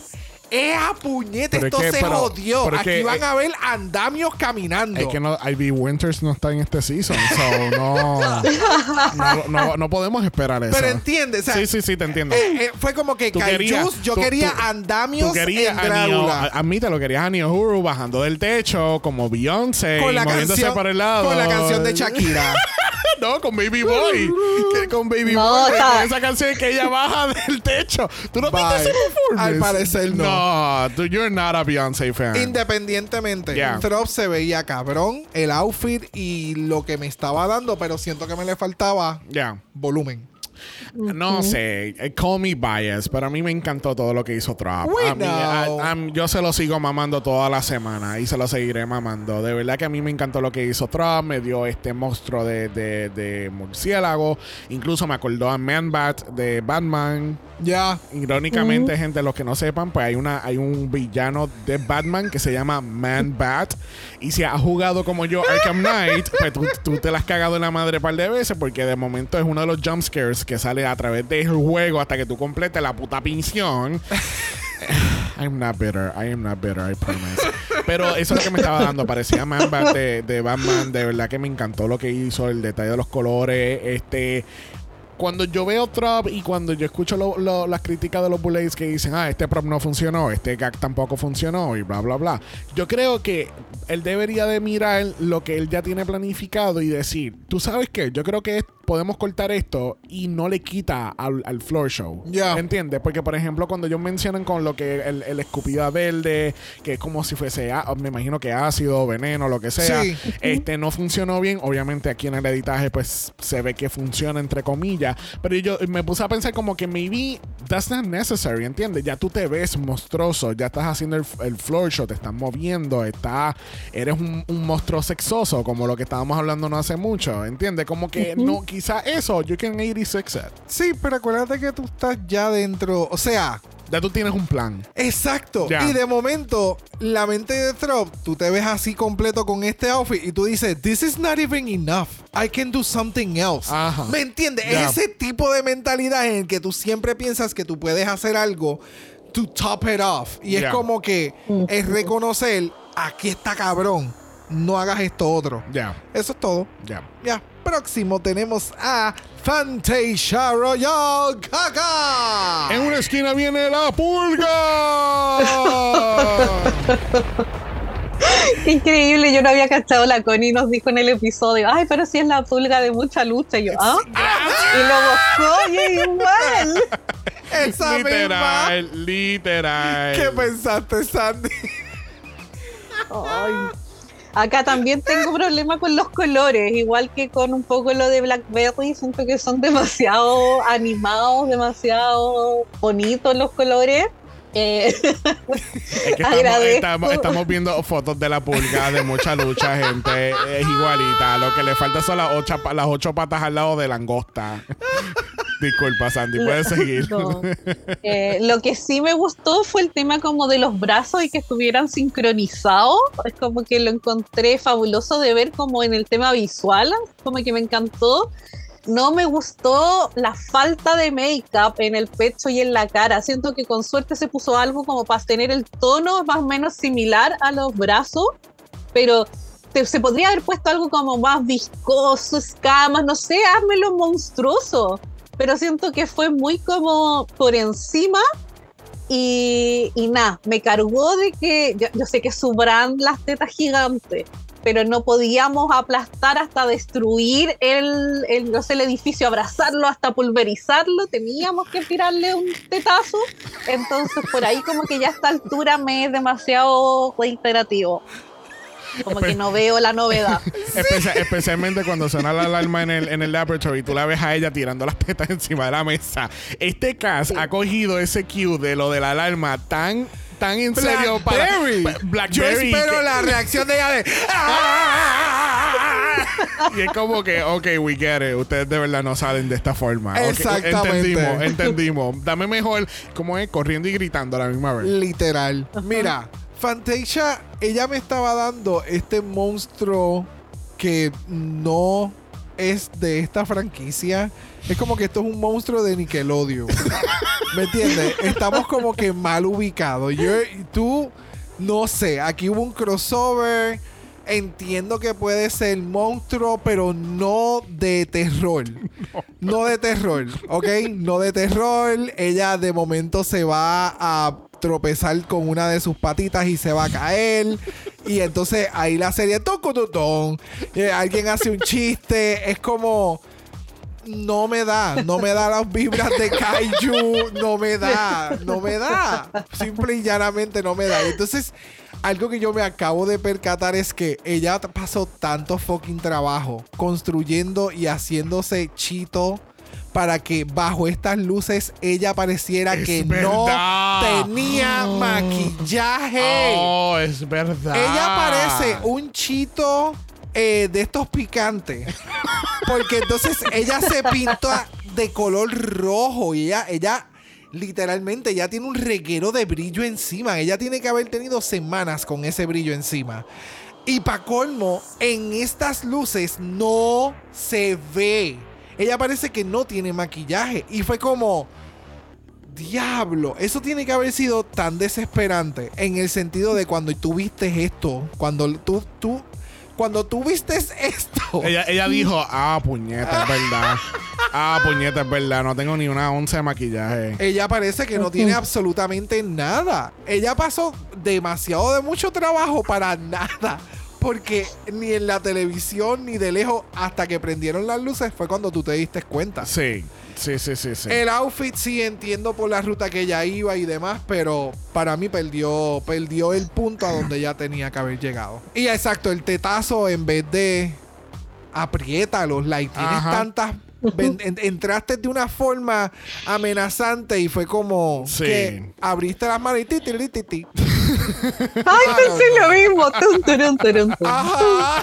¡Eh, a puñete!
Pero es
Esto
que-
se
pero-
jodió.
pero
Aquí
que-
van a ver andamios caminando.
Es que no, Ivy Winters no está en este season, so no, no, no, no podemos esperar eso.
Pero entiendes, o sea,
sí, sí, sí, te entiendo.
eh, eh, fue como que Kaijus, yo
tú-
quería
tú-
andamios
Tú querías
en
a Neo,
Drácula.
admítelo, querías a Neo Huru bajando del techo como Beyoncé
con la
moviéndose
canción,
por el lado.
con la canción de Shakira.
No, con Baby Boy. Que con Baby
No,
Boy. esa canción que ella baja del techo. ¿Tú no viste ese performance?
Al parecer no.
No, tú- you're not a Beyoncé fan.
Independientemente,
Yeah.
Throp se veía cabrón, el outfit y lo que me estaba dando, pero siento que me le faltaba
Ya.
volumen.
No sé, eh, call me biased, pero a mí me encantó todo lo que hizo Trump. A mí,
know.
a- a- yo se lo sigo mamando toda la semana y se lo seguiré mamando. De verdad que a mí me encantó lo que hizo Trump, me dio este monstruo de, de, de murciélago, incluso me acordó a Man-Bat de Batman.
Ya.
Irónicamente, gente, los que no sepan, pues hay una hay un villano de Batman que se llama Man Bat. Y si has jugado como yo Arkham Knight, pues tú, tú te la has cagado en la madre un par de veces porque de momento es uno de los jump scares que sale a través del juego hasta que tú completes la puta pinción. I'm not bitter, I am not bitter, I promise. Pero eso es lo que me estaba dando. Parecía Man Bat de, de Batman. De verdad que me encantó lo que hizo, el detalle de los colores. Este cuando yo veo Trump y cuando yo escucho lo- lo- las críticas de los Bullets que dicen, ah, este prop no funcionó, este gag tampoco funcionó y bla, bla, bla. Yo creo que él debería de mirar lo que él ya tiene planificado y decir, tú sabes qué, yo creo que podemos cortar esto y no le quita al, al floor show.
Ya.
¿Entiendes? Porque, por ejemplo, cuando ellos mencionan con lo que el, el escupida verde, que es como si fuese, á- me imagino que ácido, veneno, lo que sea,
Sí.
este no funcionó bien. Obviamente aquí en el editaje pues se ve que funciona entre comillas, pero yo me puse a pensar como que maybe that's not necessary, ¿entiendes? Ya tú te ves monstruoso, ya estás haciendo el, el floor show, te estás moviendo, está, eres un, un monstruo sexoso como lo que estábamos hablando no hace mucho, ¿entiendes? Como que no, quizá eso, you can 86 it.
Sí, pero acuérdate que tú estás ya dentro. O sea,
Ya tú tienes un plan.
exacto.
Ya.
Y de momento, la mente de Throp, tú te ves así completo con este outfit y tú dices, This is not even enough. I can do something else.
Ajá.
¿Me entiendes? Es ese tipo de mentalidad en el que tú siempre piensas que tú puedes hacer algo to top it off. Y es como que es reconocer, aquí está cabrón. No hagas esto otro.
Ya,
Eso es todo.
ya.
Ya, próximo tenemos a Fantasia Royal Gaga.
En una esquina viene la pulga.
Qué increíble, yo no había cachado la Connie nos dijo en el episodio, ay, pero si es la pulga de mucha lucha. Y yo, ¿ah? Y lo buscó y es igual.
Esa misma.
literal, literal.
¿Qué pensaste, Sandy?
Ay. Acá también tengo problema con los colores, igual que con un poco lo de Blackberry, siento que son demasiado animados, demasiado bonitos los colores. Eh,
Es que estamos,
Agradezco.
estamos- estamos viendo fotos de la pulga de mucha lucha, gente. Es igualita. Lo que le falta son las ocho, las ocho patas al lado de langosta. Disculpa, Sandy, puedes seguir.
no. Eh, lo que sí me gustó fue el tema como de los brazos y que estuvieran sincronizados. Es como que lo encontré fabuloso de ver como en el tema visual, como que me encantó. No me gustó la falta de make-up en el pecho y en la cara. Siento que con suerte se puso algo como para tener el tono más o menos similar a los brazos, pero se podría haber puesto algo como más viscoso, escamas, no sé, házmelo monstruoso. Pero siento que fue muy como por encima y, y nada, me cargó de que yo, yo sé que su brand las tetas gigantes, pero no podíamos aplastar hasta destruir el, el, no sé, el edificio, abrazarlo hasta pulverizarlo, teníamos que tirarle un tetazo. Entonces por ahí como que ya a esta altura me es demasiado reiterativo. Como que no veo la novedad.
Especia- especialmente cuando suena la alarma en el, en el laboratory y tú la ves a ella tirando las tetas encima de la mesa. Este cast ha cogido ese cue de lo de la alarma tan, tan en serio para
Blackberry. Yo
Blackberry.
espero la reacción de ella de.
y es como que, ok, we get it. Ustedes de verdad no salen de esta forma. Ok,
Exactamente.
entendimos, entendimos. Dame mejor, como es, corriendo y gritando a la misma vez.
Literal. Mira, Fantasia, ella me estaba dando este monstruo que no es de esta franquicia. Es como que esto es un monstruo de Nickelodeon. ¿Me entiendes? Estamos como que mal ubicados. Yo, tú, no sé, aquí hubo un crossover. Entiendo que puede ser monstruo, pero no de terror. No de terror, ¿ok? No de terror. Ella de momento se va a tropezar con una de sus patitas y se va a caer. Y entonces ahí la serie tutón. Eh, alguien hace un chiste. Es como. No me da, no me da las vibras de Kaiju, no me da, no me da. Simple y llanamente no me da. Entonces, algo que yo me acabo de percatar es que ella pasó tanto fucking trabajo construyendo y haciéndose chito para que bajo estas luces ella pareciera
Es
que
verdad.
no tenía maquillaje.
Oh, es verdad.
Ella parece un chito eh, de estos picantes. Porque entonces ella se pinta de color rojo y ella, ella literalmente ya tiene un reguero de brillo encima. Ella tiene que haber tenido semanas con ese brillo encima. Y pa' colmo, en estas luces no se ve. Ella parece que no tiene maquillaje. Y fue como... Diablo, eso tiene que haber sido tan desesperante en el sentido de cuando tú viste esto, cuando tú, tú, cuando tú viste esto.
Ella, ella dijo, ah, puñeta, es verdad. Ah, puñeta, es verdad. No tengo ni una once de maquillaje.
Ella parece que no tiene absolutamente nada. Ella pasó demasiado de mucho trabajo para nada. Porque ni en la televisión ni de lejos, hasta que prendieron las luces, fue cuando tú te diste cuenta.
Sí, sí, sí, sí, sí.
El outfit sí entiendo por la ruta que ella iba y demás, pero para mí perdió, perdió el punto a donde ya tenía que haber llegado. Y exacto, el tetazo en vez de apriétalos, like, tienes
Ajá.
tantas. entraste de una forma amenazante y fue como
Sí.
que abriste las manos y ti, ti, ti.
Ay, pensé lo mismo. Tun, turun, turun, tun.
Ajá.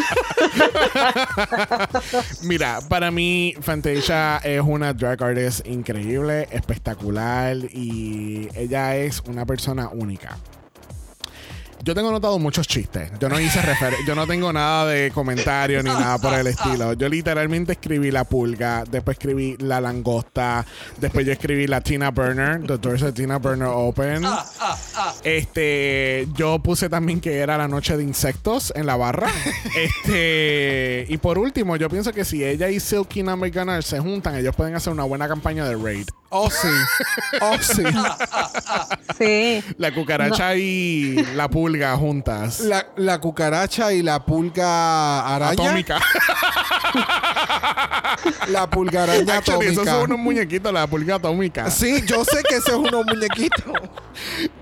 Mira, para mí, Fantasia es una drag artist increíble, espectacular y ella es una persona única. Yo tengo notado muchos chistes. Yo no hice refer yo no tengo nada de comentario ni nada por el estilo. Yo literalmente escribí la pulga, después escribí la langosta, después yo escribí la Tina Burner, The Doors of Tina Burner Open. Este, yo puse también que era la noche de insectos en la barra. este, y por último, yo pienso que si ella y Silky Number Gunner se juntan, ellos pueden hacer una buena campaña de raid.
Oh, sí. Oh, sí.
Sí.
La cucaracha y la pulga juntas.
La, la cucaracha y la pulga araña.
Atómica.
La pulga araña
Actually, esos
atómica.
son unos muñequitos, la pulga atómica.
Sí, yo sé que ese es unos muñequitos.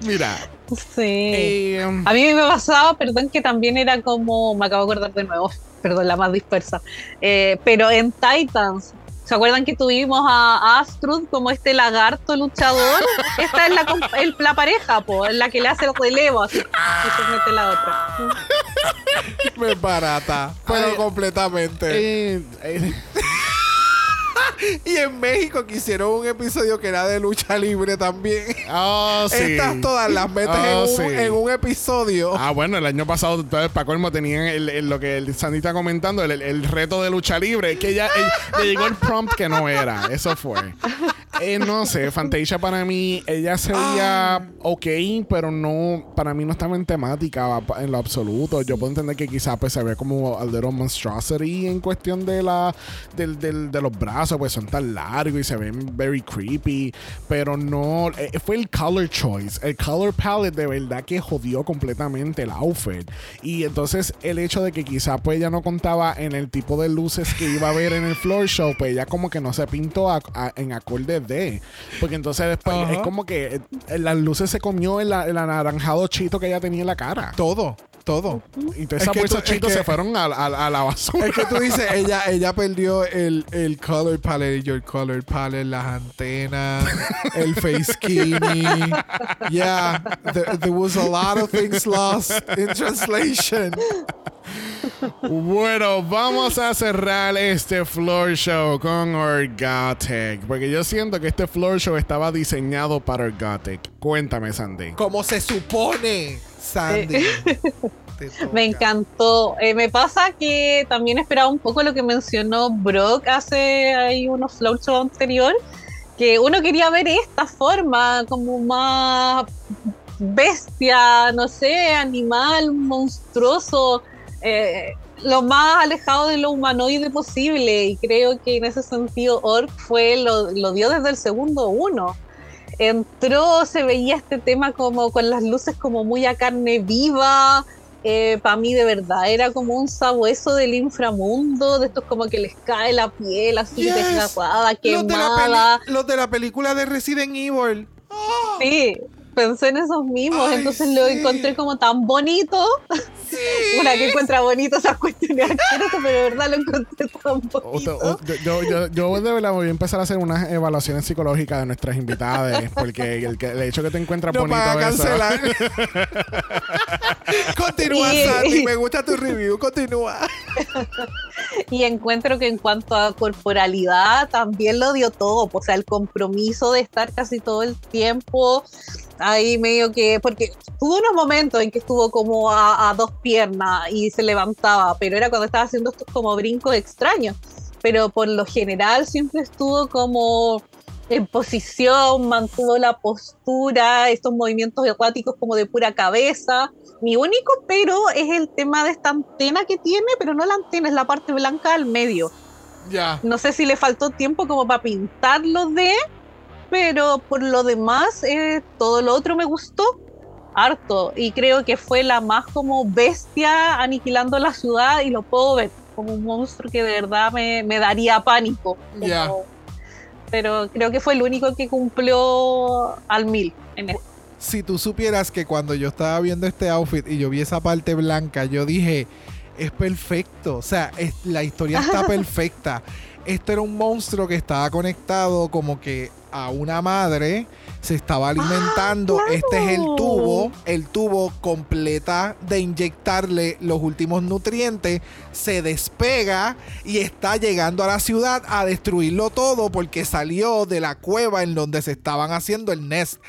Mira.
Sí.
eh,
A mí me pasaba, perdón, que también era como, me acabo de acordar de nuevo, perdón, la más dispersa, Eh, pero en Titans, ¿se acuerdan que tuvimos a Astrud como este lagarto luchador? Esta es la, el- la pareja, po, la que le hace el relevo, así, y se mete la otra.
Me barata, pero
Ay,
completamente.
eh, eh,
Y en México que hicieron un episodio que era de lucha libre también.
oh, sí.
Estas todas las metes
Oh,
en, un,
sí.
en un episodio.
Ah, bueno, el año pasado, entonces, para colmo, tenían el, el- lo que el Sandy está comentando, el, reto de lucha libre, que ya le llegó el prompt que no era. Eso fue. Eh, no sé, Fantasia para mí, ella se veía ok, pero no, para mí no estaba en temática en lo absoluto. Yo puedo entender que quizás pues, se ve como a little monstrosity en cuestión de la del, del- de los brazos, pues son tan largos y se ven very creepy, pero no, eh, fue el color choice, el color palette de verdad que jodió completamente el outfit. Y entonces el hecho de que quizás pues ella no contaba en el tipo de luces que iba a ver en el floor show, pues ella como que no se pintó a- a- en acorde de, porque entonces después es como que eh, las luces se comió el, el anaranjado chito que ella tenía en la cara.
Todo, todo.
Y todas
Es
esas bolsas
que-
se fueron a, a- a la basura.
Es que tú dices, ella, ella perdió el, el color palette, your color palette, las antenas, el face skinny. Yeah, there, there was a lot of things lost in translation.
Bueno, vamos a cerrar este floor show con Orgotic. Porque yo siento que este floor show estaba diseñado para Orgotic. Cuéntame, Sandy.
Como se supone, Sandy.
Me encantó. Eh, me pasa que también esperaba un poco lo que mencionó Brock hace ahí unos floor show anterior, que uno quería ver esta forma como más bestia, no sé, animal, monstruoso, eh, lo más alejado de lo humanoide posible. Y creo que en ese sentido Orc fue, lo, lo dio desde el segundo uno. Entró, se veía este tema como con las luces como muy a carne viva, para mí de verdad era como un sabueso del inframundo, de estos como que les cae la piel así
Yes.
desgrapada,
Los de, la
quemada.
los de la película de Resident Evil.
Sí, pensé en esos mismos,
Ay,
entonces lo encontré como tan bonito.
Sí.
Una que encuentra bonito esas cuestiones asquerosas, pero de verdad lo encontré tan bonito.
u- yo, yo, yo de verdad voy a empezar a hacer unas evaluaciones psicológicas de nuestras invitadas. Porque el, que- el hecho que te encuentras
No
bonito
para cancelar. Continúa,
Y-
Sandy. Me gusta tu review. Continúa.
Y encuentro que en cuanto a corporalidad también lo dio todo, o sea, el compromiso de estar casi todo el tiempo ahí medio que, porque tuvo unos momentos en que estuvo como a, a dos piernas y se levantaba, pero era cuando estaba haciendo estos como brincos extraños, pero por lo general siempre estuvo como en posición, mantuvo la postura, estos movimientos acuáticos como de pura cabeza. Mi único pero es el tema de esta antena que tiene, pero no la antena, es la parte blanca al medio.
Ya.
No sé si le faltó tiempo como para pintarlo de, pero por lo demás, eh, todo lo otro me gustó harto. Y creo que fue la más como bestia aniquilando la ciudad y lo puedo ver como un monstruo que de verdad me, me daría pánico. como-
Ya.
Pero creo que fue el único que cumplió al mil en esto.
Si tú supieras que cuando yo estaba viendo este outfit y yo vi esa parte blanca, yo dije, es perfecto. O sea, es- la historia está perfecta. Esto era un monstruo que estaba conectado como que a una madre, se estaba alimentando.
claro.
Este es el tubo, el tubo completa de inyectarle los últimos nutrientes, se despega y está llegando a la ciudad a destruirlo todo porque salió de la cueva en donde se estaban haciendo el nest.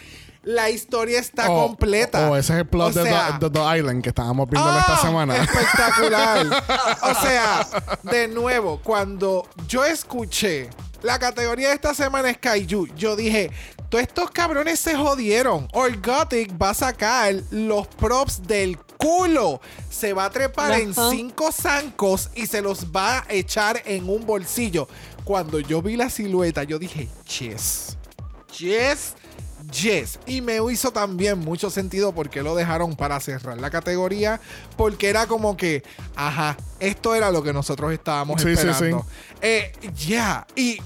La historia está
Oh,
completa.
Oh, ese es el plot
O
de,
sea,
The, de The Island que estábamos viendo esta
¡Ah!
semana.
Espectacular. o sea, de nuevo, cuando yo escuché la categoría de esta semana es Kaiju, yo dije, todos estos cabrones se jodieron. Orgotic va a sacar los props del culo. Se va a trepar en cinco zancos y se los va a echar en un bolsillo. Cuando yo vi la silueta, yo dije, yes. Yes. Yes, y me hizo también mucho sentido porque lo dejaron para cerrar la categoría, porque era como que, ajá, esto era lo que nosotros estábamos
Sí, sí,
esperando.
sí.
Eh, ya, y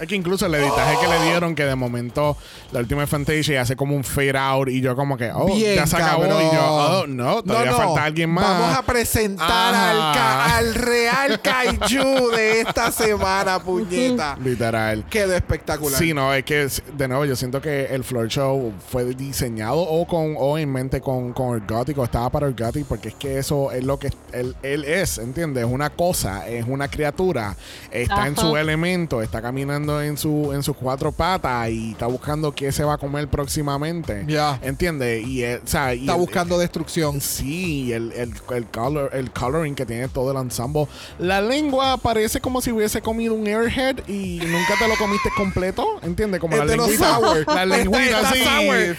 Es que incluso el editaje que le dieron, que de momento la última Fantasia hace como un fade out y yo como que, oh,
Bien,
ya se acabó.
cabrón.
Y yo, oh, no, todavía falta alguien más.
Vamos a presentar al, ca- al real kaiju de esta semana, puñeta.
Literal.
Quedó espectacular.
Sí, no, es que de nuevo yo siento que el floor show fue diseñado o con o en mente con, con el gótico, estaba para el gótico porque es que eso es lo que él, él es, ¿entiendes? Es una cosa, es una criatura, está en su elemento, está caminando en su en sus cuatro patas y está buscando qué se va a comer próximamente.
Ya.
¿Entiendes? Y, o sea, y
Está
el-
buscando destrucción.
Sí, el, el, el, color, el coloring que tiene todo el ensemble. La lengua parece como si hubiese comido un airhead y nunca te lo comiste completo. ¿Entiendes? Como la
Este
lengüita.
sour.
La lengüita,
Está-
sí.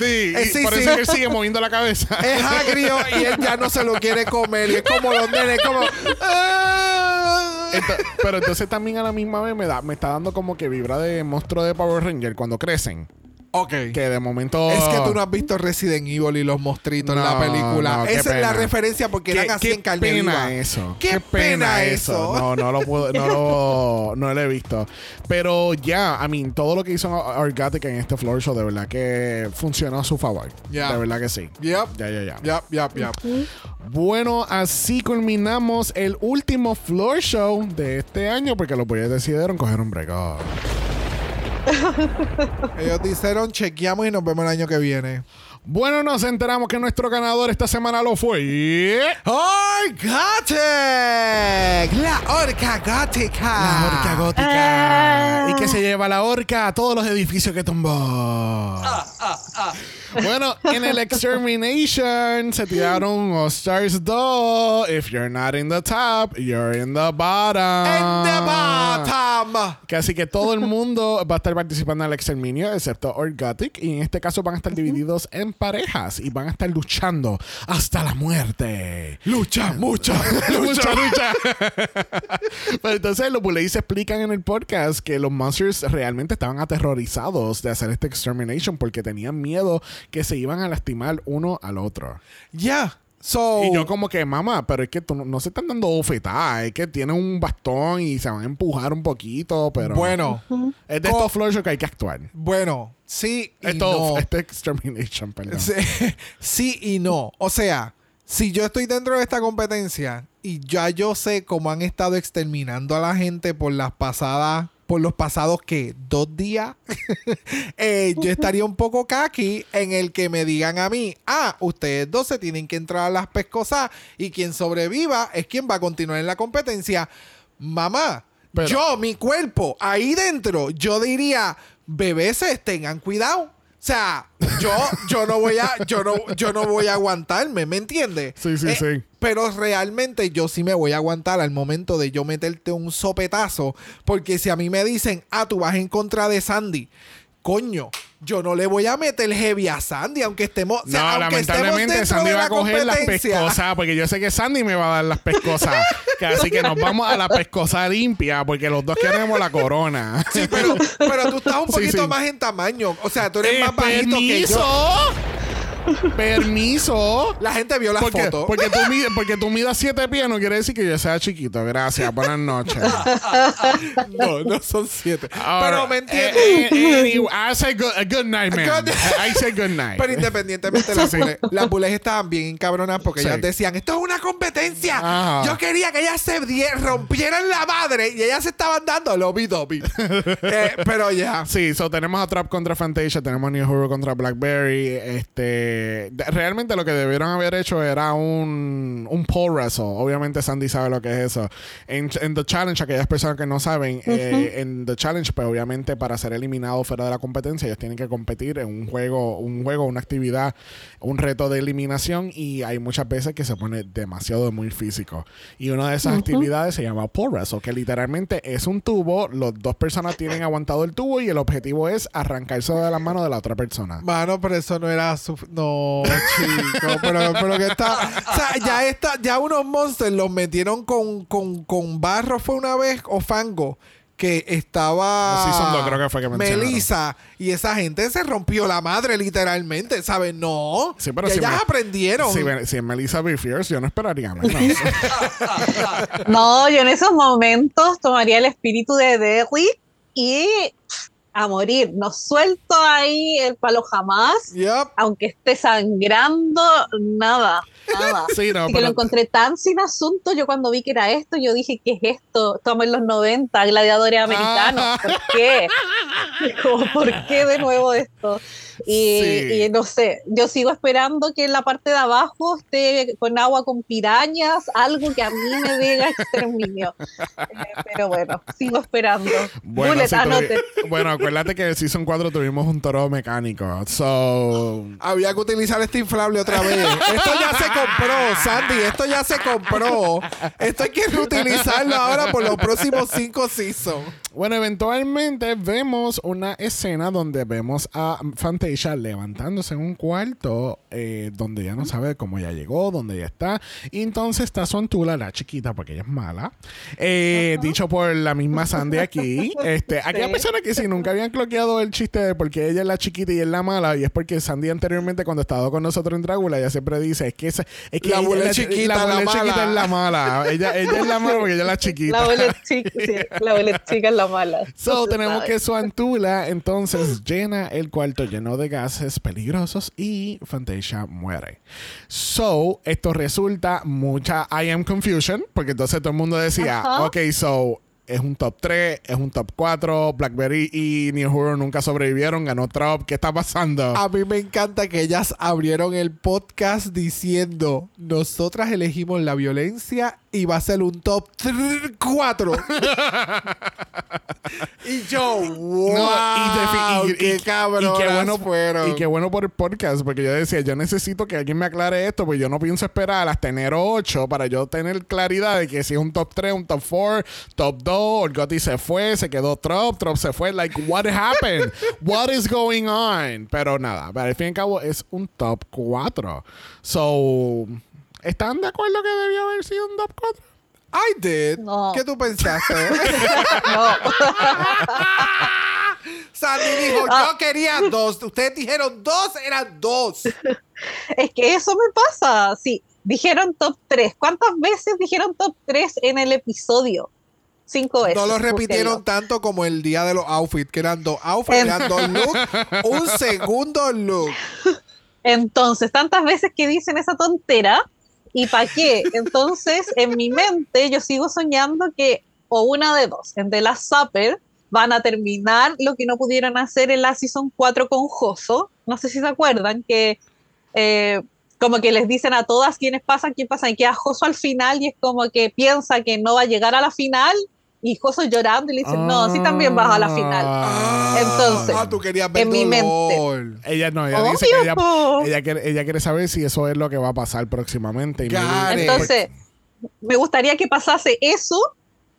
Eh, sí,
por
sí.
eso es que él sigue moviendo la cabeza.
Es agrio y él ya no se lo quiere comer. Y es como los nenes, como.
Pero entonces también a la misma vez me, da, me está dando como que vibra de monstruo de Power Ranger cuando crecen.
Ok.
Que de momento.
Es que tú no has visto Resident Evil y los monstruitos en la película.
no,
Esa es la referencia porque eran
¿Qué,
así
qué
en carne
pena
viva.
eso.
Qué pena eso.
No, no lo puedo, no lo, no lo he visto. Pero ya, I mean, todo lo que hizo Orgatic en este floor show, de verdad que funcionó a su favor. De verdad que sí.
Yep.
Ya, ya, ya.
Yep, yep, yep.
Bueno, así culminamos el último floor show de este año porque los boys decidieron coger un break.
Ellos dijeron, chequeamos y nos vemos el año que viene.
Bueno, nos enteramos que nuestro ganador esta semana lo fue.
¡Orgatic! La orca gótica.
La orca gótica. ¿Y qué se lleva la orca? A todos los edificios que tumbó. Bueno, en el Extermination se tiraron All Stars 2. If you're not in the top, you're in the bottom.
En the bottom.
Que así que todo el mundo va a estar participando en el exterminio, excepto Orgotic. Y en este caso van a estar divididos en parejas y van a estar luchando hasta la muerte.
Lucha, mucha,
lucha, lucha. Pero entonces los Bullies explican en el podcast que los monsters realmente estaban aterrorizados de hacer este extermination porque tenían miedo que se iban a lastimar uno al otro.
Ya. So,
Y yo como que, mamá, pero es que tú no, se están dando bofetadas, es que tienen un bastón y se van a empujar un poquito, pero...
bueno,
Es de estos floor shows que hay que actuar.
bueno, sí y
Esto,
no.
Este extermination, perdón.
Sí, sí y no. O sea, si yo estoy dentro de esta competencia y ya yo sé cómo han estado exterminando a la gente por las pasadas, por los pasados que dos días, eh, yo estaría un poco kaki en el que me digan a mí, ah, ustedes dos se tienen que entrar a las pescosas y quien sobreviva es quien va a continuar en la competencia. Mamá,
Pero-
yo, mi cuerpo, ahí dentro, yo diría, bebés, tengan cuidado. O sea, yo, yo no voy a, yo no, yo no voy a aguantarme, ¿me entiendes?
Sí, sí,
Eh,
sí.
Pero realmente yo sí me voy a aguantar al momento de yo meterte un sopetazo. Porque si a mí me dicen, ah, tú vas en contra de Sandy. Coño, yo no le voy a meter heavy a Sandy, aunque estemos. o sea,
no,
aunque
lamentablemente Sandy va a coger las pescosas, porque yo sé que Sandy me va a dar las pescosas. Que así que nos vamos a la pescosa limpia, porque los dos queremos la corona.
Sí, pero, pero tú estás un poquito
sí.
más en tamaño. O sea, tú eres
Eh,
más bajito que yo.
¡Permiso!
La gente vio la
Porque,
foto.
porque, tú mides, porque tú midas siete pies no quiere decir que yo sea chiquito. Gracias. Buenas noches.
no, no son siete.
Ahora,
pero me entiendes.
eh, eh, anyway, I say good, a good night, man.
Good-
I say good night.
Pero independientemente, las,
Sí.
bules, las bules estaban bien encabronadas porque
Sí.
ellas decían, esto es una competencia.
Ajá.
Yo quería que ellas se rompieran la madre y ellas se estaban dando lobby. Eh, pero ya.
Sí, so tenemos a Trap contra Fantasia, tenemos a New Hero contra Blackberry. Este, de- realmente lo que debieron haber hecho era un, un pole wrestle. Obviamente Sandy sabe lo que es eso. En, en The Challenge, aquellas personas que no saben, eh, en The Challenge, pues obviamente para ser eliminados fuera de la competencia, ellos tienen que competir en un juego, un juego, una actividad, un reto de eliminación y hay muchas veces que se pone demasiado muy físico. Y una de esas actividades se llama pole wrestle, que literalmente es un tubo, los dos personas tienen aguantado el tubo y el objetivo es arrancarse de las manos de la otra persona.
Mano, pero eso no era su... No, chico. Pero, pero que está... O sea, ya, está, ya unos monsters los metieron con, con, con barro fue una vez o fango que estaba
Sí, son dos, creo que fue que mencionaron.
Melissa y esa gente se rompió la madre literalmente, ¿sabes? No.
Sí, pero
Y
si
ellas
me-
aprendieron.
Si, si es Melissa B. Fierce, yo no esperaría menos.
No, yo en esos momentos tomaría el espíritu de Derry y a morir. No suelto ahí el palo jamás.
Yep.
Aunque esté sangrando, nada, nada.
Sí, no,
Así que lo encontré tan sin asunto. Yo cuando vi que era esto, yo dije, ¿qué es esto? Estamos en los 90, gladiadores americanos.
Ah.
¿Por qué? Como, ¿Por qué de nuevo esto? Y,
Sí.
y no sé, yo sigo esperando que en la parte de abajo esté con agua con pirañas, algo que a mí me diga exterminio. Eh, pero bueno, sigo esperando.
Bueno,
Bullet,
tuvi-
anote.
bueno, acuérdate que en Season 4 tuvimos un toro mecánico. So.
Había que utilizar este inflable otra vez. Esto ya se compró, Sandy. Esto ya se compró. Esto hay que reutilizarlo ahora por los próximos cinco seasons.
Bueno, eventualmente vemos una escena donde vemos a Fantasia levantándose en un cuarto eh, donde ya no sabe cómo ya llegó, dónde ya está. Y entonces está su Antula, la chiquita, porque ella es mala. Eh, Dicho por la misma Sandy aquí. Este, aquella
Sí.
persona que si nunca habían cloqueado el chiste de porque ella es la chiquita y él la mala, y es porque Sandy anteriormente, cuando estaba con nosotros en Drácula, ella siempre dice: es que, esa- es que
La abuela chiquita,
la, abuela
la
chiquita
mala.
es la mala. Ella, ella es la mala porque ella es la chiquita.
La abuela chica, sí, la abuela chica es la mala.
So, tenemos
sabe.
que su Antula entonces llena el cuarto lleno de gases peligrosos y Fantasia muere. So, esto resulta mucha I am confusion, porque entonces todo el mundo decía,
Ajá.
ok, so es un top 3, es un top 4, Blackberry y New Hero nunca sobrevivieron, ganó Trop, ¿qué está pasando?
A mí me encanta que ellas abrieron el podcast diciendo: Nosotras elegimos la violencia y va a ser un top 4. y yo, wow,
No, y defi- y-
qué
y-
cabronas
y qué bueno
fueron.
Y qué bueno por el podcast, porque yo decía, yo necesito que alguien me aclare esto, porque yo no pienso esperar hasta enero 8 para yo tener claridad de que si es un top 3, un top 4, top 2, el Gotti se fue, se quedó Trop, Trop se fue, like, what happened? what is going on? Pero nada, pero al fin y al cabo es un top 4. So, ¿están de acuerdo que debió haber sido un top 4?
I did.
No.
¿Qué tú pensaste?
No.
Sandy dijo,
Ah.
yo quería dos. Ustedes dijeron dos, eran dos.
Es que eso me pasa. Sí, dijeron top 3. ¿Cuántas veces dijeron top 3 en el episodio? Cinco veces.
No lo repitieron tanto como el día de los outfits, que eran dos outfits, eran dos looks, un segundo look.
Entonces, tantas veces que dicen esa tontera, ¿y para qué? Entonces, en mi mente, yo sigo soñando que, o una de dos, en The Last Supper van a terminar lo que no pudieron hacer en la Season 4 con Joso. No sé si se acuerdan que eh, como que les dicen a todas quiénes pasan, quién pasa, y queda Joso al final y es como que piensa que no va a llegar a la final y Joso llorando y le dicen, no, sí también vas a la final.
Ah,
Entonces,
ah, tú querías ver
en mi
dolor.
Ella no, ella
Obvio,
dice que ella, quiere, ella quiere saber si eso es lo que va a pasar próximamente. Y me-.
Entonces, me gustaría que pasase eso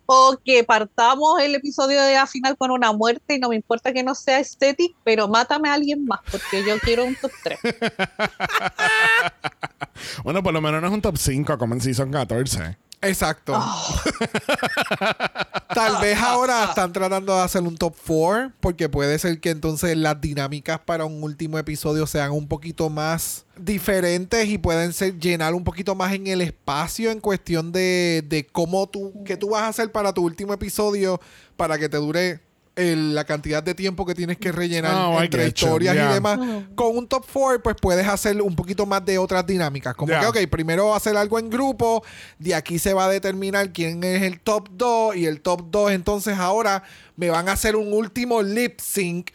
o que partamos el episodio de la final con una muerte y no me importa que no sea estético, pero mátame a alguien más porque yo quiero un top 3.
Bueno, por lo menos no es un top 5 como en Season 14.
Exacto.
Ah.
Tal vez ahora están tratando de hacer un top 4 porque puede ser que entonces las dinámicas para un último episodio sean un poquito más diferentes y pueden ser llenar un poquito más en el espacio en cuestión de, de cómo tú, qué tú vas a hacer para tu último episodio para que te dure el- la cantidad de tiempo que tienes que rellenar
Oh,
entre historias
Yeah.
y demás. Con un top 4 pues puedes hacer un poquito más de otras dinámicas. Como
Yeah.
que, ok, primero hacer algo en grupo, de aquí se va a determinar quién es el top 2 y el top 2 entonces ahora me van a hacer un último lip sync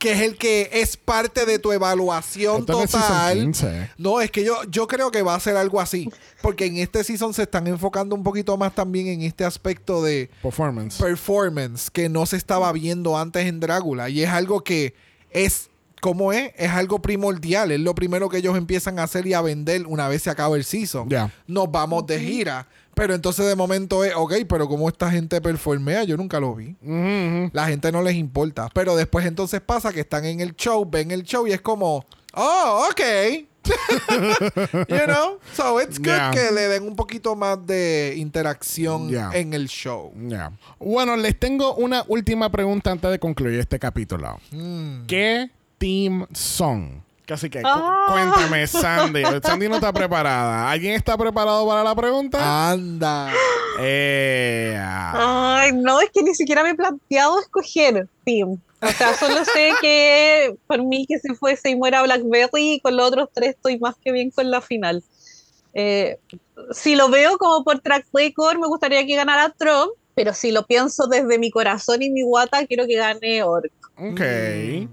que es el que es parte de tu evaluación
Esto es
total.
15.
No, es que yo, yo creo que va a ser algo así. Porque en este season se están enfocando un poquito más también en este aspecto de
Performance.
performance que no se estaba viendo antes en Drácula. Y es algo que es, ¿cómo es? Es algo primordial. Es lo primero que ellos empiezan a hacer y a vender una vez se acaba el season.
Ya.
Nos vamos de gira. Pero entonces de momento es, ok, pero ¿cómo esta gente performea? Yo nunca lo vi. La gente no les importa. Pero después entonces pasa que están en el show, ven el show y es como, oh, ok. you know? So it's good
Yeah.
que le den un poquito más de interacción
Yeah.
en el show.
Ya. Bueno, les tengo una última pregunta antes de concluir este capítulo.
Mm.
¿Qué team son? Así que cu-
Ah.
cuéntame, Sandy. Sandy no está preparada. ¿Alguien está preparado para la pregunta?
Anda.
Eh, ah.
Ay, no, es que ni siquiera me he planteado escoger team. O sea, solo sé que por mí que se fuese y muera Blackberry y con los otros tres estoy más que bien con la final. Eh, si lo veo como por track record, me gustaría que ganara Trump, pero si lo pienso desde mi corazón y mi guata, quiero que gane Orc.
Ok.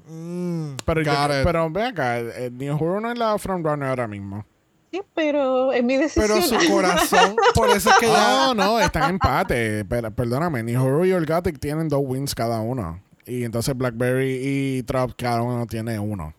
Mm,
Pero, yo- ve acá, eh, Nihuru no es la frontrunner ahora mismo.
Sí, pero es mi decisión.
Pero su corazón, por eso es que ya.
No, no, están en empate. Pero, perdóname, Nihuru y Orgatic tienen dos wins cada uno. Y entonces Blackberry y Trop cada uno tiene uno.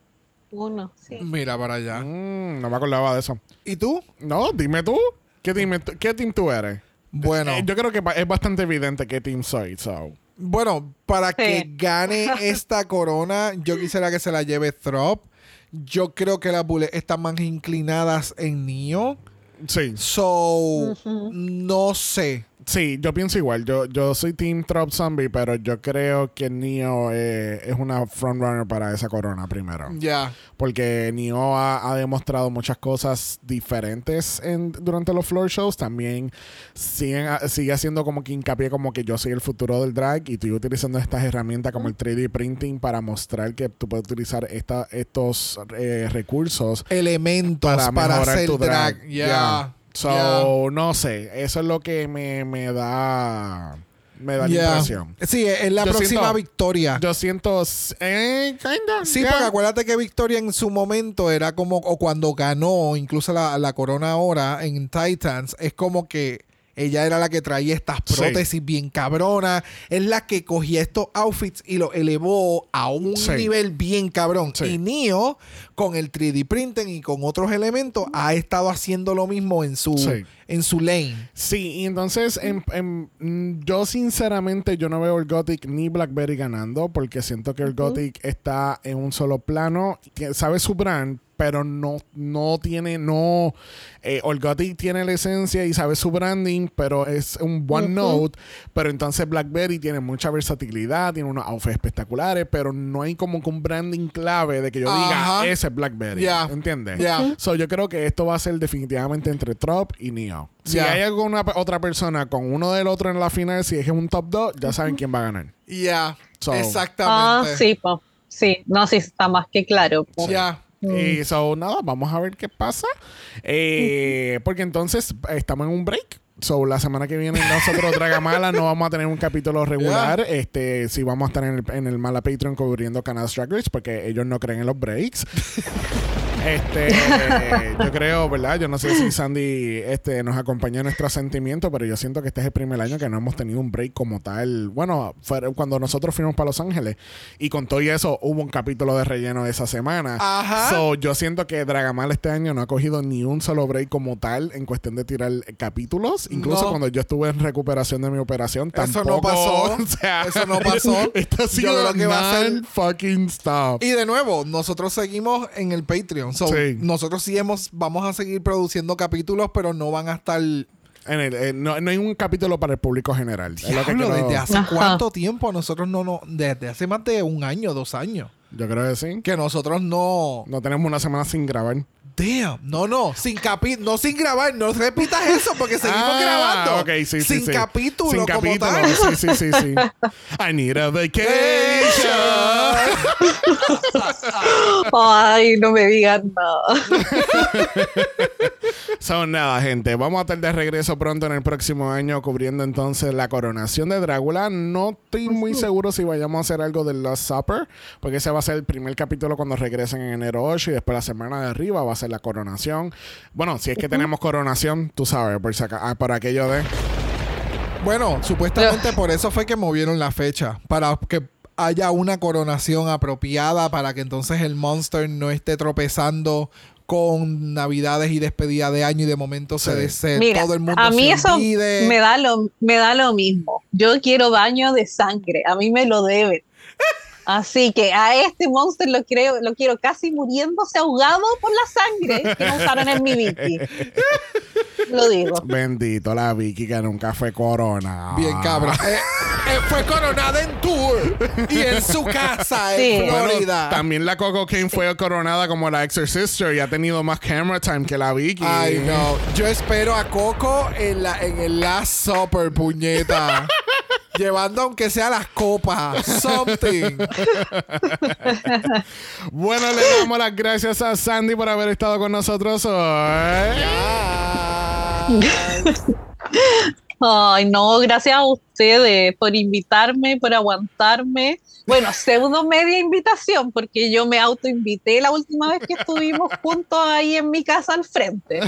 Uno, sí.
Mira para allá.
Mm, no me acordaba de eso.
¿Y tú?
No, dime tú. ¿Qué, dime tú- ¿Qué team tú eres?
Bueno,
Eh, yo creo que es bastante evidente qué team soy. So.
bueno, para que gane esta corona, yo quisiera que se la lleve Throp. Yo creo que las bullets están más inclinadas en Neo.
Sí,
So, no sé.
Sí, yo pienso igual. Yo, yo soy Team Trop Zombie, pero yo creo que Neo eh, es una frontrunner para esa corona primero.
Ya.
Porque Neo ha, ha demostrado muchas cosas diferentes en, durante los floor shows. También siguen, sigue haciendo como que hincapié como que yo soy el futuro del drag y estoy utilizando estas herramientas como el 3D printing para mostrar que tú puedes utilizar esta, estos eh, recursos
Elementos
para,
para, hacer
tu
drag.
drag.
Ya.
Yeah. So, no sé. Eso es lo que me, me da me da la impresión.
Sí, es la
Yo
próxima
siento-
victoria.
Yo siento... Eh, kinda.
Sí,
yeah.
porque acuérdate que Victoria en su momento era como, o cuando ganó incluso la, la corona ahora en Titans, es como que ella era la que traía estas
Sí.
prótesis bien cabronas, es la que cogía estos outfits y los elevó a un
Sí.
nivel bien cabrón.
Sí.
Y Neo, con el 3D printing y con otros elementos, ha estado haciendo lo mismo en su, en su lane.
Sí, y entonces en- en- mm, yo sinceramente yo no veo el Gothic ni Blackberry ganando porque siento que el Gothic está en un solo plano, que sabe su brand, pero no, no tiene, no, eh, Gothic tiene la esencia y sabe su branding, pero es un one note, pero entonces Blackberry tiene mucha versatilidad, tiene unos outfits espectaculares, pero no hay como que un branding clave de que yo
Ajá.
diga, ese es Blackberry,
Ya.
¿entiendes?
Ya.
So, yo creo que esto va a ser definitivamente entre Trop y Neo. Si
Ya.
hay alguna otra persona con uno del otro en la final, si es un top 2, ya saben quién va a ganar.
Ya,
So-
Ah,
exactamente.
sí, po. Sí, no, sí, está más que claro. po.
Ya.
Y so, nada, vamos a ver qué pasa. Eh, porque entonces eh, estamos en un break. So, la semana que viene nosotros, Dragamala, no vamos a tener un capítulo regular. Este, sí vamos a estar en el, en el Mala Patreon cubriendo Canal Drag Race porque ellos no creen en los breaks. Este, yo creo, ¿verdad? Yo no sé si Sandy este, nos acompaña en nuestro sentimiento, pero yo siento que este es el primer año que no hemos tenido un break como tal. Bueno, fue cuando nosotros fuimos para Los Ángeles y con todo y eso hubo un capítulo de relleno esa semana.
Ajá.
So, yo siento que Dragamal este año no ha cogido ni un solo break como tal en cuestión de tirar capítulos. Incluso
No.
cuando yo estuve en recuperación de mi operación,
Eso
tampoco.
no pasó.
o sea,
Eso no pasó.
Esto ha
Yo
sido
creo que va a ser-
non-fucking stop.
Y de nuevo, nosotros seguimos en el Patreon. So,
Sí.
Nosotros sí hemos, vamos a seguir produciendo capítulos, pero no van a estar.
En el- eh, no, no hay un capítulo para el público general. Es lo que
Diablo,
quiero-
desde hace
Ajá.
cuánto tiempo nosotros no, no, desde hace más de un año, dos años,
Yo creo que sí.
que nosotros no.
No tenemos una semana sin grabar.
Damn, no, no, sin capi no sin grabar, no repitas eso porque seguimos
Ah,
grabando.
ok, sí, sí,
sin
sí.
capítulo
Sin
como
capítulo.
tal.
Sí, sí, sí, sí. I need a vacation.
Ay, no me digan nada.
Son nada, gente. Vamos a estar de regreso pronto en el próximo año cubriendo entonces la coronación de Drácula. No estoy muy seguro si vayamos a hacer algo de Lost Supper, porque ese va a ser el primer capítulo cuando regresen en enero 8 y después la semana de arriba va a ser la coronación. Bueno, si es que tenemos coronación, tú sabes, por, ah, por aquello de...
Bueno, supuestamente por eso fue que movieron la fecha. Para que haya una coronación apropiada para que entonces el monster no esté tropezando con navidades y despedida de año y de momento se
Sí.
des-
Mira,
todo el mundo
a mí
se
eso
olvide.
me da, lo, me da lo mismo. Yo quiero baño de sangre, a mí me lo deben. Así que a este monster lo, creo, lo quiero casi muriéndose ahogado por la sangre que no usaron en mi Vicky. Lo digo.
Bendito la Vicky que nunca fue corona.
Bien cabra. Eh, eh, fue coronada en tour y en su casa
Sí.
en
Bueno,
Florida.
también la Coco Kane fue coronada como la Exorcister y ha tenido más camera time que la Vicky.
Ay, no. Yo espero a Coco en, la, en el Last Supper, puñeta. Llevando aunque sea las copas. Something.
Bueno, le damos las gracias a Sandy por haber estado con nosotros hoy.
Ay, no, gracias a ustedes por invitarme, por aguantarme. Bueno, pseudo media invitación, porque yo me autoinvité la última vez que estuvimos juntos ahí en mi casa al frente.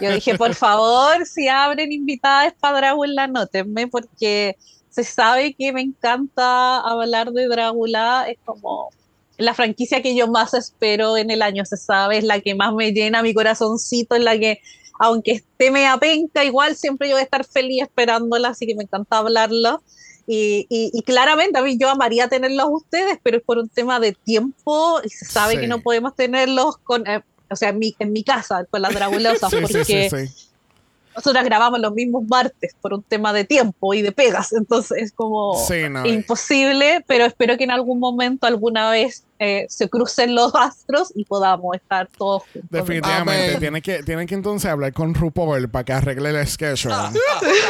Yo dije, por favor, si abren invitadas para Drácula, anótenme, porque se sabe que me encanta hablar de Drácula. Es como la franquicia que yo más espero en el año, se sabe, es la que más me llena mi corazoncito, es la que aunque esté media penca, igual siempre yo voy a estar feliz esperándola, así que me encanta hablarla. Y, y, y claramente a mí yo amaría tenerlos ustedes, pero es por un tema de tiempo y se sabe
Sí.
que no podemos tenerlos con, eh, o sea, en mi, en mi casa, con las dragulosas,
Sí,
porque
sí,
nosotras grabamos los mismos martes por un tema de tiempo y de pegas, entonces es como
no,
imposible, pero espero que en algún momento, alguna vez, eh, se crucen los astros y podamos estar todos juntos.
Definitivamente.
Amén.
Tienen que, tienen que entonces hablar con RuPaul para que arregle el schedule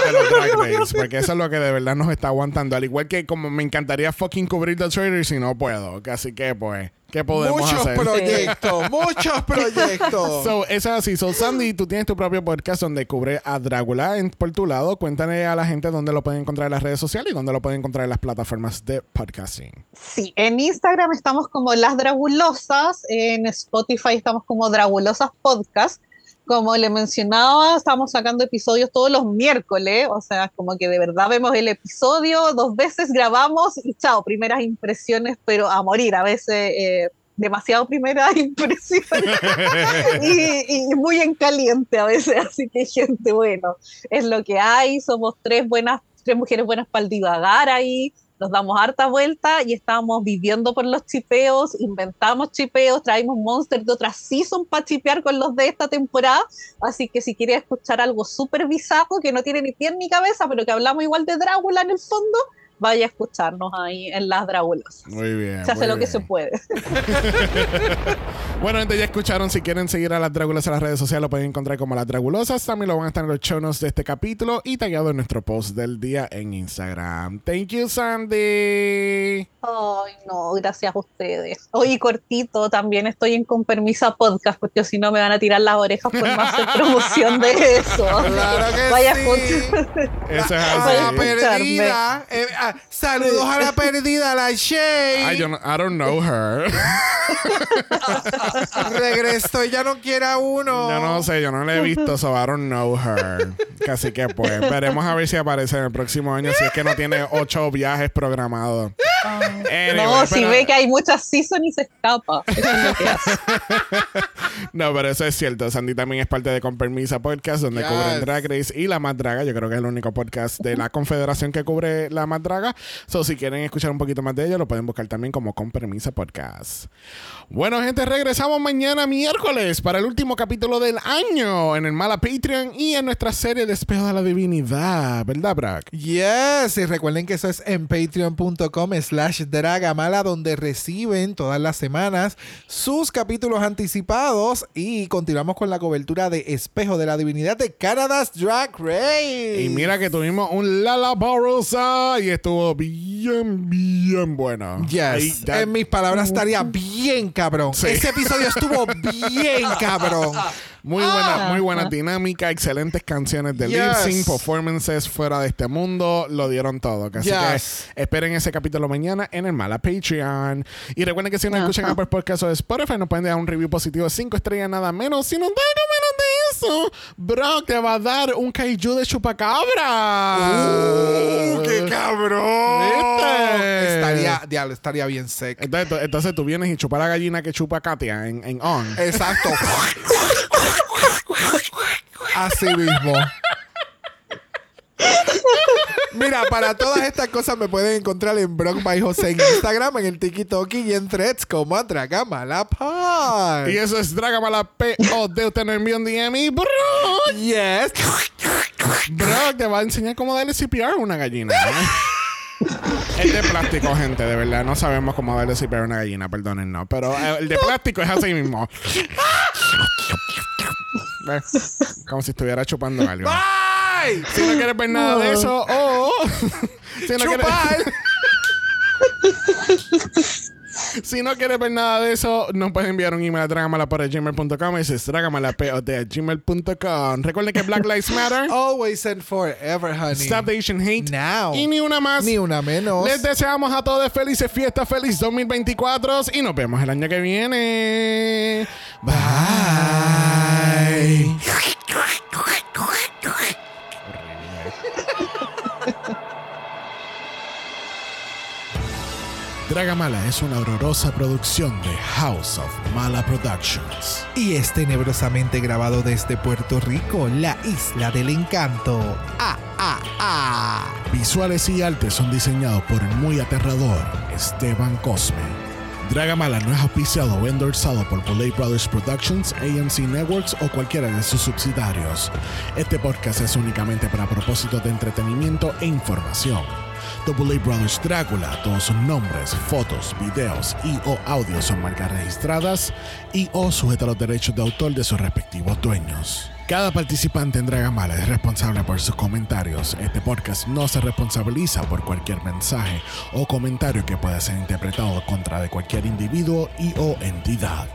de los Drag Race. Porque eso es lo que de verdad nos está aguantando. Al igual que como me encantaría fucking cubrir The Traitors y no puedo. Así que pues, ¿qué podemos
Muchos
hacer?
proyectos, muchos proyectos.
So, eso es así. So, Sandy, tú tienes tu propio podcast donde cubre a Drácula en, por tu lado. Cuéntale a la gente dónde lo pueden encontrar en las redes sociales y dónde lo pueden encontrar en las plataformas de podcasting.
Sí, en Instagram estamos como Las Dragulosas, en Spotify estamos como Dragulosas Podcast. Como le mencionaba, estamos sacando episodios todos los miércoles, o sea, como que de verdad vemos el episodio, dos veces grabamos y chao, primeras impresiones, pero a morir, a veces eh, demasiado primeras impresiones y, y muy en caliente a veces, así que gente, bueno, es lo que hay, somos tres buenas, tres mujeres buenas para divagar ahí, nos damos harta vuelta y estamos viviendo por los chipeos, inventamos chipeos, traemos monsters de otras season para chipear con los de esta temporada, así que si quieres escuchar algo súper bizarro que no tiene ni pie ni cabeza, pero que hablamos igual de Drácula en el fondo, vaya a escucharnos ahí en Las Dráculas.
Muy bien.
Se hace lo que se puede.
Bueno, gente, ya escucharon. Si quieren seguir a las Dráculas en las redes sociales, lo pueden encontrar como las Dragulosas. También lo van a estar en los show notes de este capítulo y tallado en nuestro post del día en Instagram. Thank you, Sandy.
Ay, no, gracias a ustedes. Hoy cortito, también estoy en Con Permisa Podcast, porque si no me van a tirar las orejas por no hacer promoción de eso.
Claro que
Vaya
sí.
Eso es así.
perdida. Eh, ah, saludos a la perdida, la Shay.
I don't, I don't know her.
Regresó y ya no quiere a uno.
Yo no sé, yo no la he visto, so I don't know her. Así que pues, veremos a ver si aparece en el próximo año, si es que no tiene ocho viajes programados. Anyway,
no, si
pero-
ve que hay muchas seasons y se escapa. Eso es lo que hace.
No, pero eso es cierto. Sandy también es parte de Con Permisa Podcast, donde
Yes.
cubren Drag Race y La Más Draga. Yo creo que es el único podcast de la Confederación que cubre La Más Draga. So, si quieren escuchar un poquito más de ello, lo pueden buscar también como Con Permisa Podcast. Bueno, gente, regresamos mañana miércoles para el último capítulo del año en el Mala Patreon y en nuestra serie de Espejo de la Divinidad. ¿Verdad, Brack?
Yes, y recuerden que eso es en patreon.com slash dragamala donde reciben todas las semanas sus capítulos anticipados y continuamos con la cobertura de Espejo de la Divinidad de Canada's Drag Race.
Y mira que tuvimos un Lollapalooza y estuvo bien, bien bueno.
Yes, en mis palabras estaría bien cabrón.
Sí.
Ese episodio estuvo bien cabrón.
Muy buena, muy buena dinámica, excelentes canciones de
Yes.
lip sync, performances fuera de este mundo, lo dieron todo. Así
Yes.
que esperen ese capítulo mañana en el Mala Patreon. Y recuerden que si nos escuchan Apple Podcast o Spotify, nos pueden dejar un review positivo de 5 estrellas nada menos. Si nos dan menos de eso, Brock te va a dar un kaiju de chupacabra.
¡Uh, qué cabrón!
¿Viste?
Estaría, diablo, estaría bien seco.
Entonces, entonces tú vienes y chupas la gallina que chupa Katia en, en On.
Exacto. Así mismo. Mira, para todas estas cosas me pueden encontrar en Brock by José en Instagram, en el TikTok y en Threads como Dragamala Pod.
Y eso es Dragamala P o de usted nos envió un DM y Brock.
Yes.
Brock te va a enseñar cómo darle CPR a una gallina. ¿eh? Es de plástico, gente, de verdad. No sabemos cómo darle CPR a una gallina, perdónennos. Pero eh, el de plástico es así mismo. Como si estuviera chupando algo.
Bye.
Si no quieres ver nada de eso, o. si no quieres-
¡Chupar!
Si no quieres ver nada de eso, nos puedes enviar un email a dragamala.gmail.com. Ese es dragamalapod.gmail.com. Recuerden que Black Lives Matter.
Always and forever, honey.
Stop the Asian hate.
Now.
Y ni una más.
Ni una menos.
Les deseamos a todos felices fiestas, feliz 2024 y nos vemos el año que viene. Bye. Dragamala es una horrorosa producción de House of Mala Productions.
Y es tenebrosamente grabado desde Puerto Rico, la isla del encanto. Ah, ah, ah.
Visuales y artes son diseñados por el muy aterrador Esteban Cosme. Dragamala no es auspiciado o endorsado por Bullet Brothers Productions, AMC Networks o cualquiera de sus subsidiarios. Este podcast es únicamente para propósitos de entretenimiento e información. Bullet Brothers Drácula, todos sus nombres, fotos, videos y o audios son marcas registradas y o sujeta a los derechos de autor de sus respectivos dueños. Cada participante en Dragamala es responsable por sus comentarios. Este podcast no se responsabiliza por cualquier mensaje o comentario que pueda ser interpretado contra de cualquier individuo y o entidad.